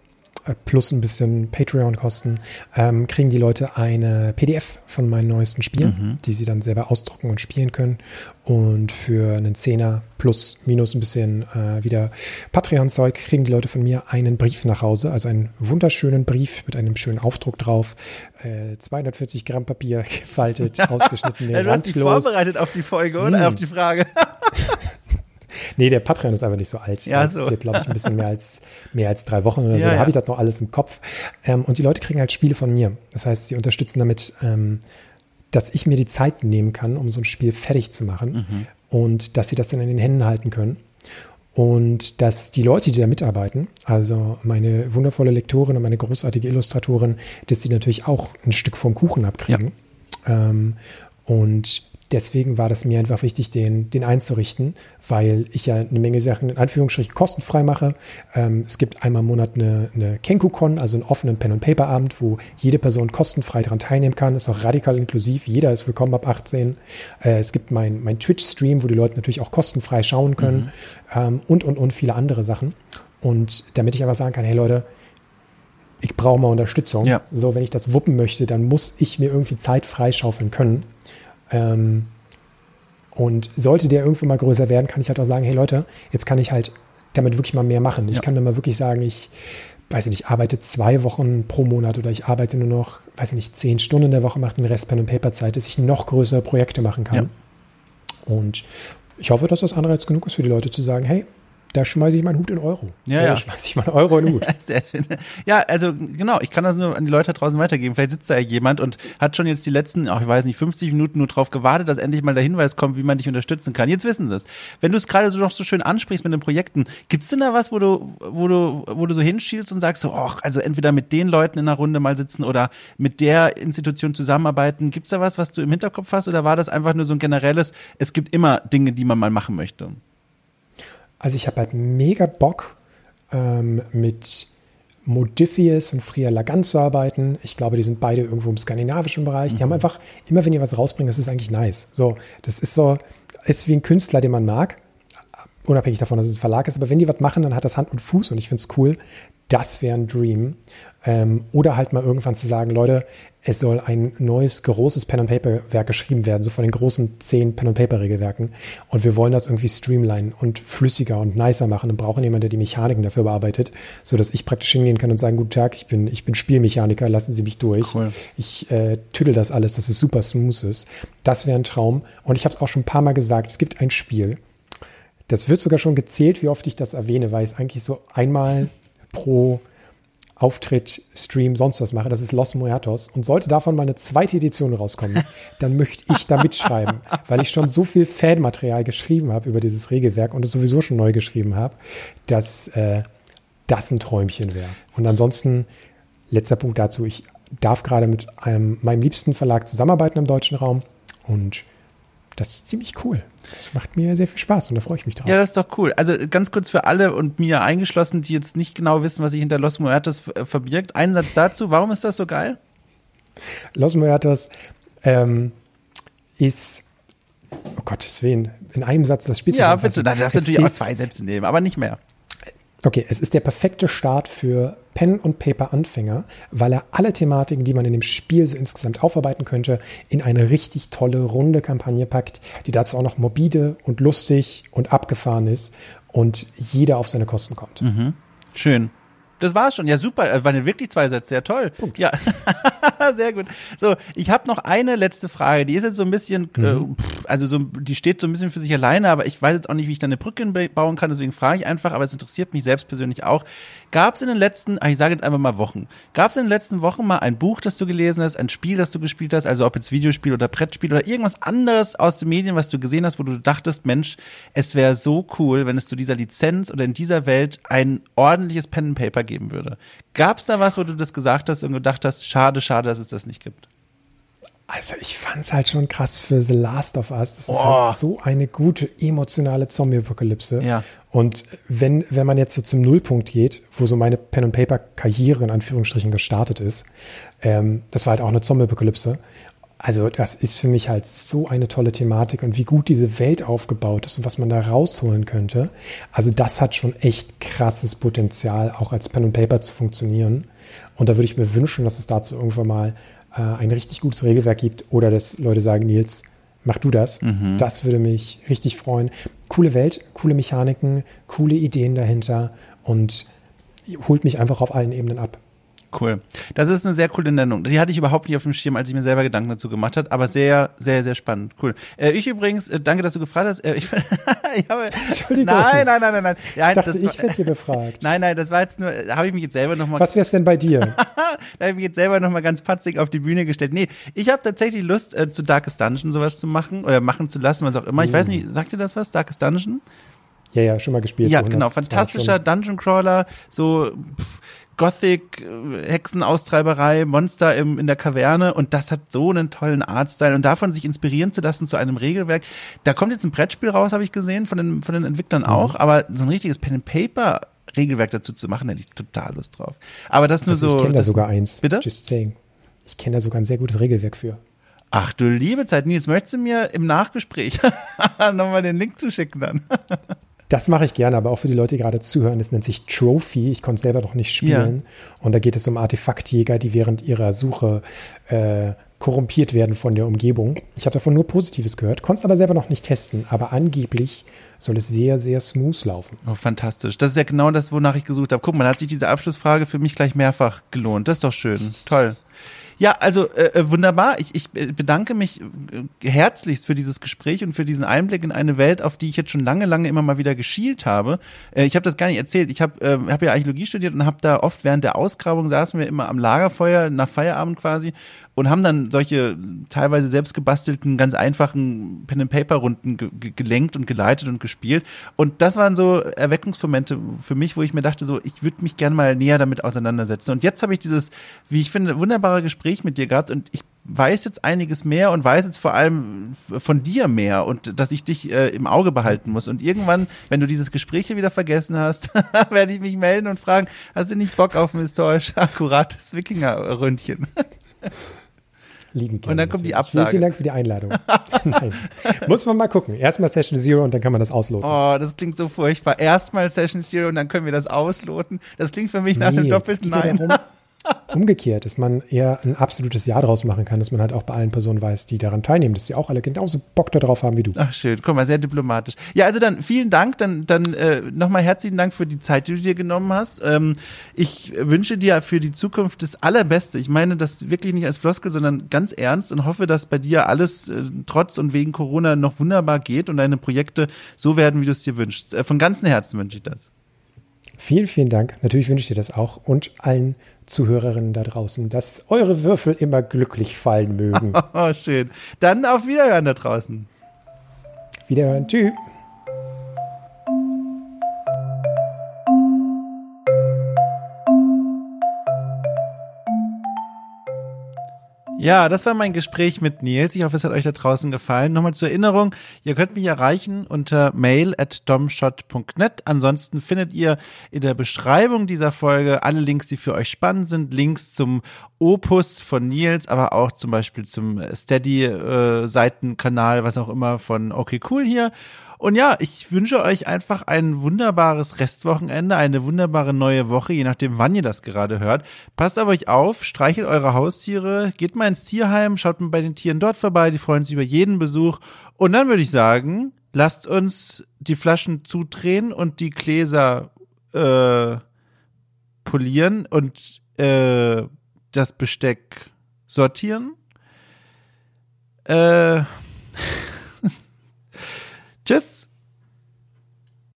äh, plus ein bisschen Patreon-Kosten, ähm, kriegen die Leute eine PDF von meinen neuesten Spielen, mhm. die sie dann selber ausdrucken und spielen können. Und für einen Zehner plus minus ein bisschen äh, wieder Patreon-Zeug kriegen die Leute von mir einen Brief nach Hause, also einen wunderschönen Brief mit einem schönen Aufdruck drauf, äh, 240 Gramm Papier gefaltet, ausgeschnitten. ja, du hast dich vorbereitet auf die Folge, oder? Mm. Auf die Frage. Nee, der Patreon ist einfach nicht so alt. Ja, das so. ist glaube ich, ein bisschen mehr als, mehr als drei Wochen oder so. Ja, da ja. habe ich das noch alles im Kopf. Ähm, und die Leute kriegen halt Spiele von mir. Das heißt, sie unterstützen damit, ähm, dass ich mir die Zeit nehmen kann, um so ein Spiel fertig zu machen mhm. und dass sie das dann in den Händen halten können. Und dass die Leute, die da mitarbeiten, also meine wundervolle Lektorin und meine großartige Illustratorin, dass sie natürlich auch ein Stück vom Kuchen abkriegen. Ja. Ähm, und deswegen war das mir einfach wichtig, den, den einzurichten, weil ich ja eine Menge Sachen in Anführungsstrichen kostenfrei mache. Ähm, es gibt einmal im Monat eine, eine Kenku-Con, also einen offenen Pen-and-Paper-Abend, wo jede Person kostenfrei daran teilnehmen kann. Ist auch radikal inklusiv. Jeder ist willkommen ab 18. Äh, es gibt mein, mein Twitch-Stream, wo die Leute natürlich auch kostenfrei schauen können mhm. ähm, und, und, und viele andere Sachen. Und damit ich einfach sagen kann, hey Leute, ich brauche mal Unterstützung. Ja. So, wenn ich das wuppen möchte, dann muss ich mir irgendwie Zeit freischaufeln können. Ähm, und sollte der irgendwann mal größer werden, kann ich halt auch sagen, hey Leute, jetzt kann ich halt damit wirklich mal mehr machen. Ich ja. kann dann mal wirklich sagen, ich weiß ich nicht, arbeite zwei Wochen pro Monat oder ich arbeite nur noch, weiß ich nicht, zehn Stunden in der Woche, mache den Rest Pen und Paper Zeit, dass ich noch größere Projekte machen kann. Ja. Und ich hoffe, dass das Anreiz genug ist für die Leute zu sagen, hey, da schmeiße ich meinen Hut in Euro. Ja, ja. Da schmeiße ich meinen Euro in den Hut. Ja, sehr schön. Ja, also genau, ich kann das nur an die Leute da draußen weitergeben. Vielleicht sitzt da ja jemand und hat schon jetzt die letzten, auch ich weiß nicht, 50 Minuten nur drauf gewartet, dass endlich mal der Hinweis kommt, wie man dich unterstützen kann. Jetzt wissen sie es. Wenn du es gerade so noch so schön ansprichst mit den Projekten, gibt es denn da was, wo du, wo du, wo du so hinschielst und sagst so, ach, also entweder mit den Leuten in einer Runde mal sitzen oder mit der Institution zusammenarbeiten. Gibt es da was, was du im Hinterkopf hast oder war das einfach nur so ein generelles, es gibt immer Dinge, die man mal machen möchte? Also ich habe halt mega Bock ähm, mit Modifius und Fria Lagan zu arbeiten. Ich glaube, die sind beide irgendwo im skandinavischen Bereich. Mhm. Die haben mhm. einfach, immer wenn ihr was rausbringt, das ist eigentlich nice. So, das ist so, ist wie ein Künstler, den man mag, unabhängig davon, dass es ein Verlag ist. Aber wenn die was machen, dann hat das Hand und Fuß und ich finde es cool. Das wäre ein Dream. Ähm, oder halt mal irgendwann zu sagen, Leute, es soll ein neues, großes Pen-and-Paper-Werk geschrieben werden, so von den großen zehn Pen-and-Paper-Regelwerken. Und wir wollen das irgendwie streamlinen und flüssiger und nicer machen und brauchen jemanden, der die Mechaniken dafür bearbeitet, sodass ich praktisch hingehen kann und sagen, guten Tag, ich bin, ich bin Spielmechaniker, lassen Sie mich durch. Cool. Ich äh, tüdel das alles, dass es super smooth ist. Das wäre ein Traum. Und ich habe es auch schon ein paar Mal gesagt, es gibt ein Spiel, das wird sogar schon gezählt, wie oft ich das erwähne, weil ich eigentlich so einmal pro Auftritt, Stream, sonst was mache. Das ist Los Muertos. Und sollte davon mal eine zweite Edition rauskommen, dann möchte ich da mitschreiben, weil ich schon so viel Fanmaterial geschrieben habe über dieses Regelwerk und es sowieso schon neu geschrieben habe, dass äh, das ein Träumchen wäre. Und ansonsten, letzter Punkt dazu, ich darf gerade mit einem, meinem liebsten Verlag zusammenarbeiten im deutschen Raum und das ist ziemlich cool. Das macht mir sehr viel Spaß und da freue ich mich drauf. Ja, das ist doch cool. Also ganz kurz für alle und mir eingeschlossen, die jetzt nicht genau wissen, was sich hinter Los Muertos verbirgt. Einen Satz dazu. Warum ist das so geil? Los Muertos ähm, ist, oh Gottes Willen, in einem Satz das Spiel Ja, bitte. Da darfst du natürlich auch zwei Sätze nehmen, aber nicht mehr. Okay, es ist der perfekte Start für Pen- und Paper-Anfänger, weil er alle Thematiken, die man in dem Spiel so insgesamt aufarbeiten könnte, in eine richtig tolle, runde Kampagne packt, die dazu auch noch morbide und lustig und abgefahren ist und jeder auf seine Kosten kommt. Mhm. Schön. Das war's schon. Ja, super. Äh, waren wirklich zwei Sätze. Ja, toll. Punkt. Ja, sehr gut. So, ich habe noch eine letzte Frage. Die ist jetzt so ein bisschen, äh, mhm. äh, also so, die steht so ein bisschen für sich alleine, aber ich weiß jetzt auch nicht, wie ich da eine Brücke bauen kann. Deswegen frage ich einfach. Aber es interessiert mich selbst persönlich auch. Gab es in den letzten, ich sage jetzt einfach mal Wochen, gab es in den letzten Wochen mal ein Buch, das du gelesen hast, ein Spiel, das du gespielt hast, also ob jetzt Videospiel oder Brettspiel oder irgendwas anderes aus den Medien, was du gesehen hast, wo du dachtest, Mensch, es wäre so cool, wenn es zu dieser Lizenz oder in dieser Welt ein ordentliches Pen and Paper geben würde. Gab es da was, wo du das gesagt hast und gedacht hast, schade, schade, dass es das nicht gibt? Also ich fand es halt schon krass für The Last of Us. Das ist halt so eine gute emotionale Zombie-Apokalypse. Ja. Und wenn, wenn man jetzt so zum Nullpunkt geht, wo so meine Pen-and-Paper-Karriere in Anführungsstrichen gestartet ist, ähm, das war halt auch eine Zombie-Apokalypse. Also das ist für mich halt so eine tolle Thematik und wie gut diese Welt aufgebaut ist und was man da rausholen könnte. Also das hat schon echt krasses Potenzial, auch als Pen and Paper zu funktionieren. Und da würde ich mir wünschen, dass es dazu irgendwann mal äh, ein richtig gutes Regelwerk gibt oder dass Leute sagen, Nils, mach du das. Mhm. Das würde mich richtig freuen. Coole Welt, coole Mechaniken, coole Ideen dahinter und holt mich einfach auf allen Ebenen ab. Cool. Das ist eine sehr coole Nennung. Die hatte ich überhaupt nicht auf dem Schirm, als ich mir selber Gedanken dazu gemacht habe, aber sehr, sehr, sehr spannend. Cool. Äh, ich übrigens, äh, danke, dass du gefragt hast. Äh, ich, ich habe, Entschuldigung. Nein, nein, nein, nein, nein. Ja, ich dachte, das, ich werde dir befragt. Nein, nein, das war jetzt nur, da habe ich mich jetzt selber nochmal. Was wär's denn bei dir? da habe ich mich jetzt selber nochmal ganz patzig auf die Bühne gestellt. Nee, ich habe tatsächlich Lust, äh, zu Darkest Dungeon sowas zu machen oder machen zu lassen, was auch immer. Ich weiß mm. nicht, sagt dir das was? Darkest Dungeon? Ja, ja, schon mal gespielt. Ja, genau. Fantastischer Dungeon Crawler, so pff, Gothic, Hexenaustreiberei, Monster im, in der Kaverne und das hat so einen tollen Artstyle und davon sich inspirieren zu lassen zu einem Regelwerk. Da kommt jetzt ein Brettspiel raus, habe ich gesehen, von den, von den Entwicklern mhm. auch, aber so ein richtiges Pen and Paper Regelwerk dazu zu machen, hätte ich total Lust drauf. Aber das nur also so. Ich kenne da sogar eins. Bitte? Just saying. Ich kenne da sogar ein sehr gutes Regelwerk für. Ach du liebe Zeit, Nils, möchtest du mir im Nachgespräch nochmal den Link zuschicken dann? Das mache ich gerne, aber auch für die Leute, die gerade zuhören. Das nennt sich Trophy. Ich konnte es selber noch nicht spielen. Ja. Und da geht es um Artefaktjäger, die während ihrer Suche äh, korrumpiert werden von der Umgebung. Ich habe davon nur Positives gehört, konnte es aber selber noch nicht testen. Aber angeblich soll es sehr, sehr smooth laufen. Oh, fantastisch. Das ist ja genau das, wonach ich gesucht habe. Guck mal, da hat sich diese Abschlussfrage für mich gleich mehrfach gelohnt. Das ist doch schön. Toll. Ja, also äh, äh, wunderbar. Ich, ich bedanke mich äh, herzlichst für dieses Gespräch und für diesen Einblick in eine Welt, auf die ich jetzt schon lange, lange immer mal wieder geschielt habe. Äh, ich habe das gar nicht erzählt. Ich habe äh, hab ja Archäologie studiert und habe da oft während der Ausgrabung saßen wir immer am Lagerfeuer nach Feierabend quasi und haben dann solche teilweise selbst gebastelten, ganz einfachen Pen-and-Paper-Runden ge gelenkt und geleitet und gespielt. Und das waren so Erweckungsmomente für mich, wo ich mir dachte, so, ich würde mich gerne mal näher damit auseinandersetzen. Und jetzt habe ich dieses, wie ich finde, wunderbare Gespräch mit dir gehabt und ich weiß jetzt einiges mehr und weiß jetzt vor allem von dir mehr und dass ich dich äh, im Auge behalten muss. Und irgendwann, wenn du dieses Gespräch hier wieder vergessen hast, werde ich mich melden und fragen, hast du nicht Bock auf ein historisch akkurates Wikinger-Ründchen? Lieben gerne. Und dann kommt die Absage. Vielen, vielen Dank für die Einladung. Nein. Muss man mal gucken. Erstmal Session Zero und dann kann man das ausloten. Oh, das klingt so furchtbar. Erstmal Session Zero und dann können wir das ausloten. Das klingt für mich nach nee, einem doppelten Nein. Ja umgekehrt, dass man eher ein absolutes Ja draus machen kann, dass man halt auch bei allen Personen weiß, die daran teilnehmen, dass sie auch alle genauso Bock darauf haben wie du. Ach schön, guck mal, sehr diplomatisch. Ja, also dann vielen Dank, dann, dann äh, nochmal herzlichen Dank für die Zeit, die du dir genommen hast. Ähm, ich wünsche dir für die Zukunft das Allerbeste. Ich meine das wirklich nicht als Floskel, sondern ganz ernst und hoffe, dass bei dir alles äh, trotz und wegen Corona noch wunderbar geht und deine Projekte so werden, wie du es dir wünschst. Äh, von ganzem Herzen wünsche ich das. Vielen, vielen Dank. Natürlich wünsche ich dir das auch und allen Zuhörerinnen da draußen, dass eure Würfel immer glücklich fallen mögen. Oh, schön. Dann auf Wiederhören da draußen. Wiederhören. Tschüss. Ja, das war mein Gespräch mit Nils. Ich hoffe, es hat euch da draußen gefallen. Nochmal zur Erinnerung, ihr könnt mich erreichen unter mail at domshot.net. Ansonsten findet ihr in der Beschreibung dieser Folge alle Links, die für euch spannend sind. Links zum Opus von Nils, aber auch zum Beispiel zum Steady-Seitenkanal, äh, was auch immer von Okay Cool hier. Und ja, ich wünsche euch einfach ein wunderbares Restwochenende, eine wunderbare neue Woche, je nachdem, wann ihr das gerade hört. Passt auf euch auf, streichelt eure Haustiere, geht mal ins Tierheim, schaut mal bei den Tieren dort vorbei, die freuen sich über jeden Besuch. Und dann würde ich sagen, lasst uns die Flaschen zudrehen und die Gläser äh, polieren und äh, das Besteck sortieren. Äh, Tschüss.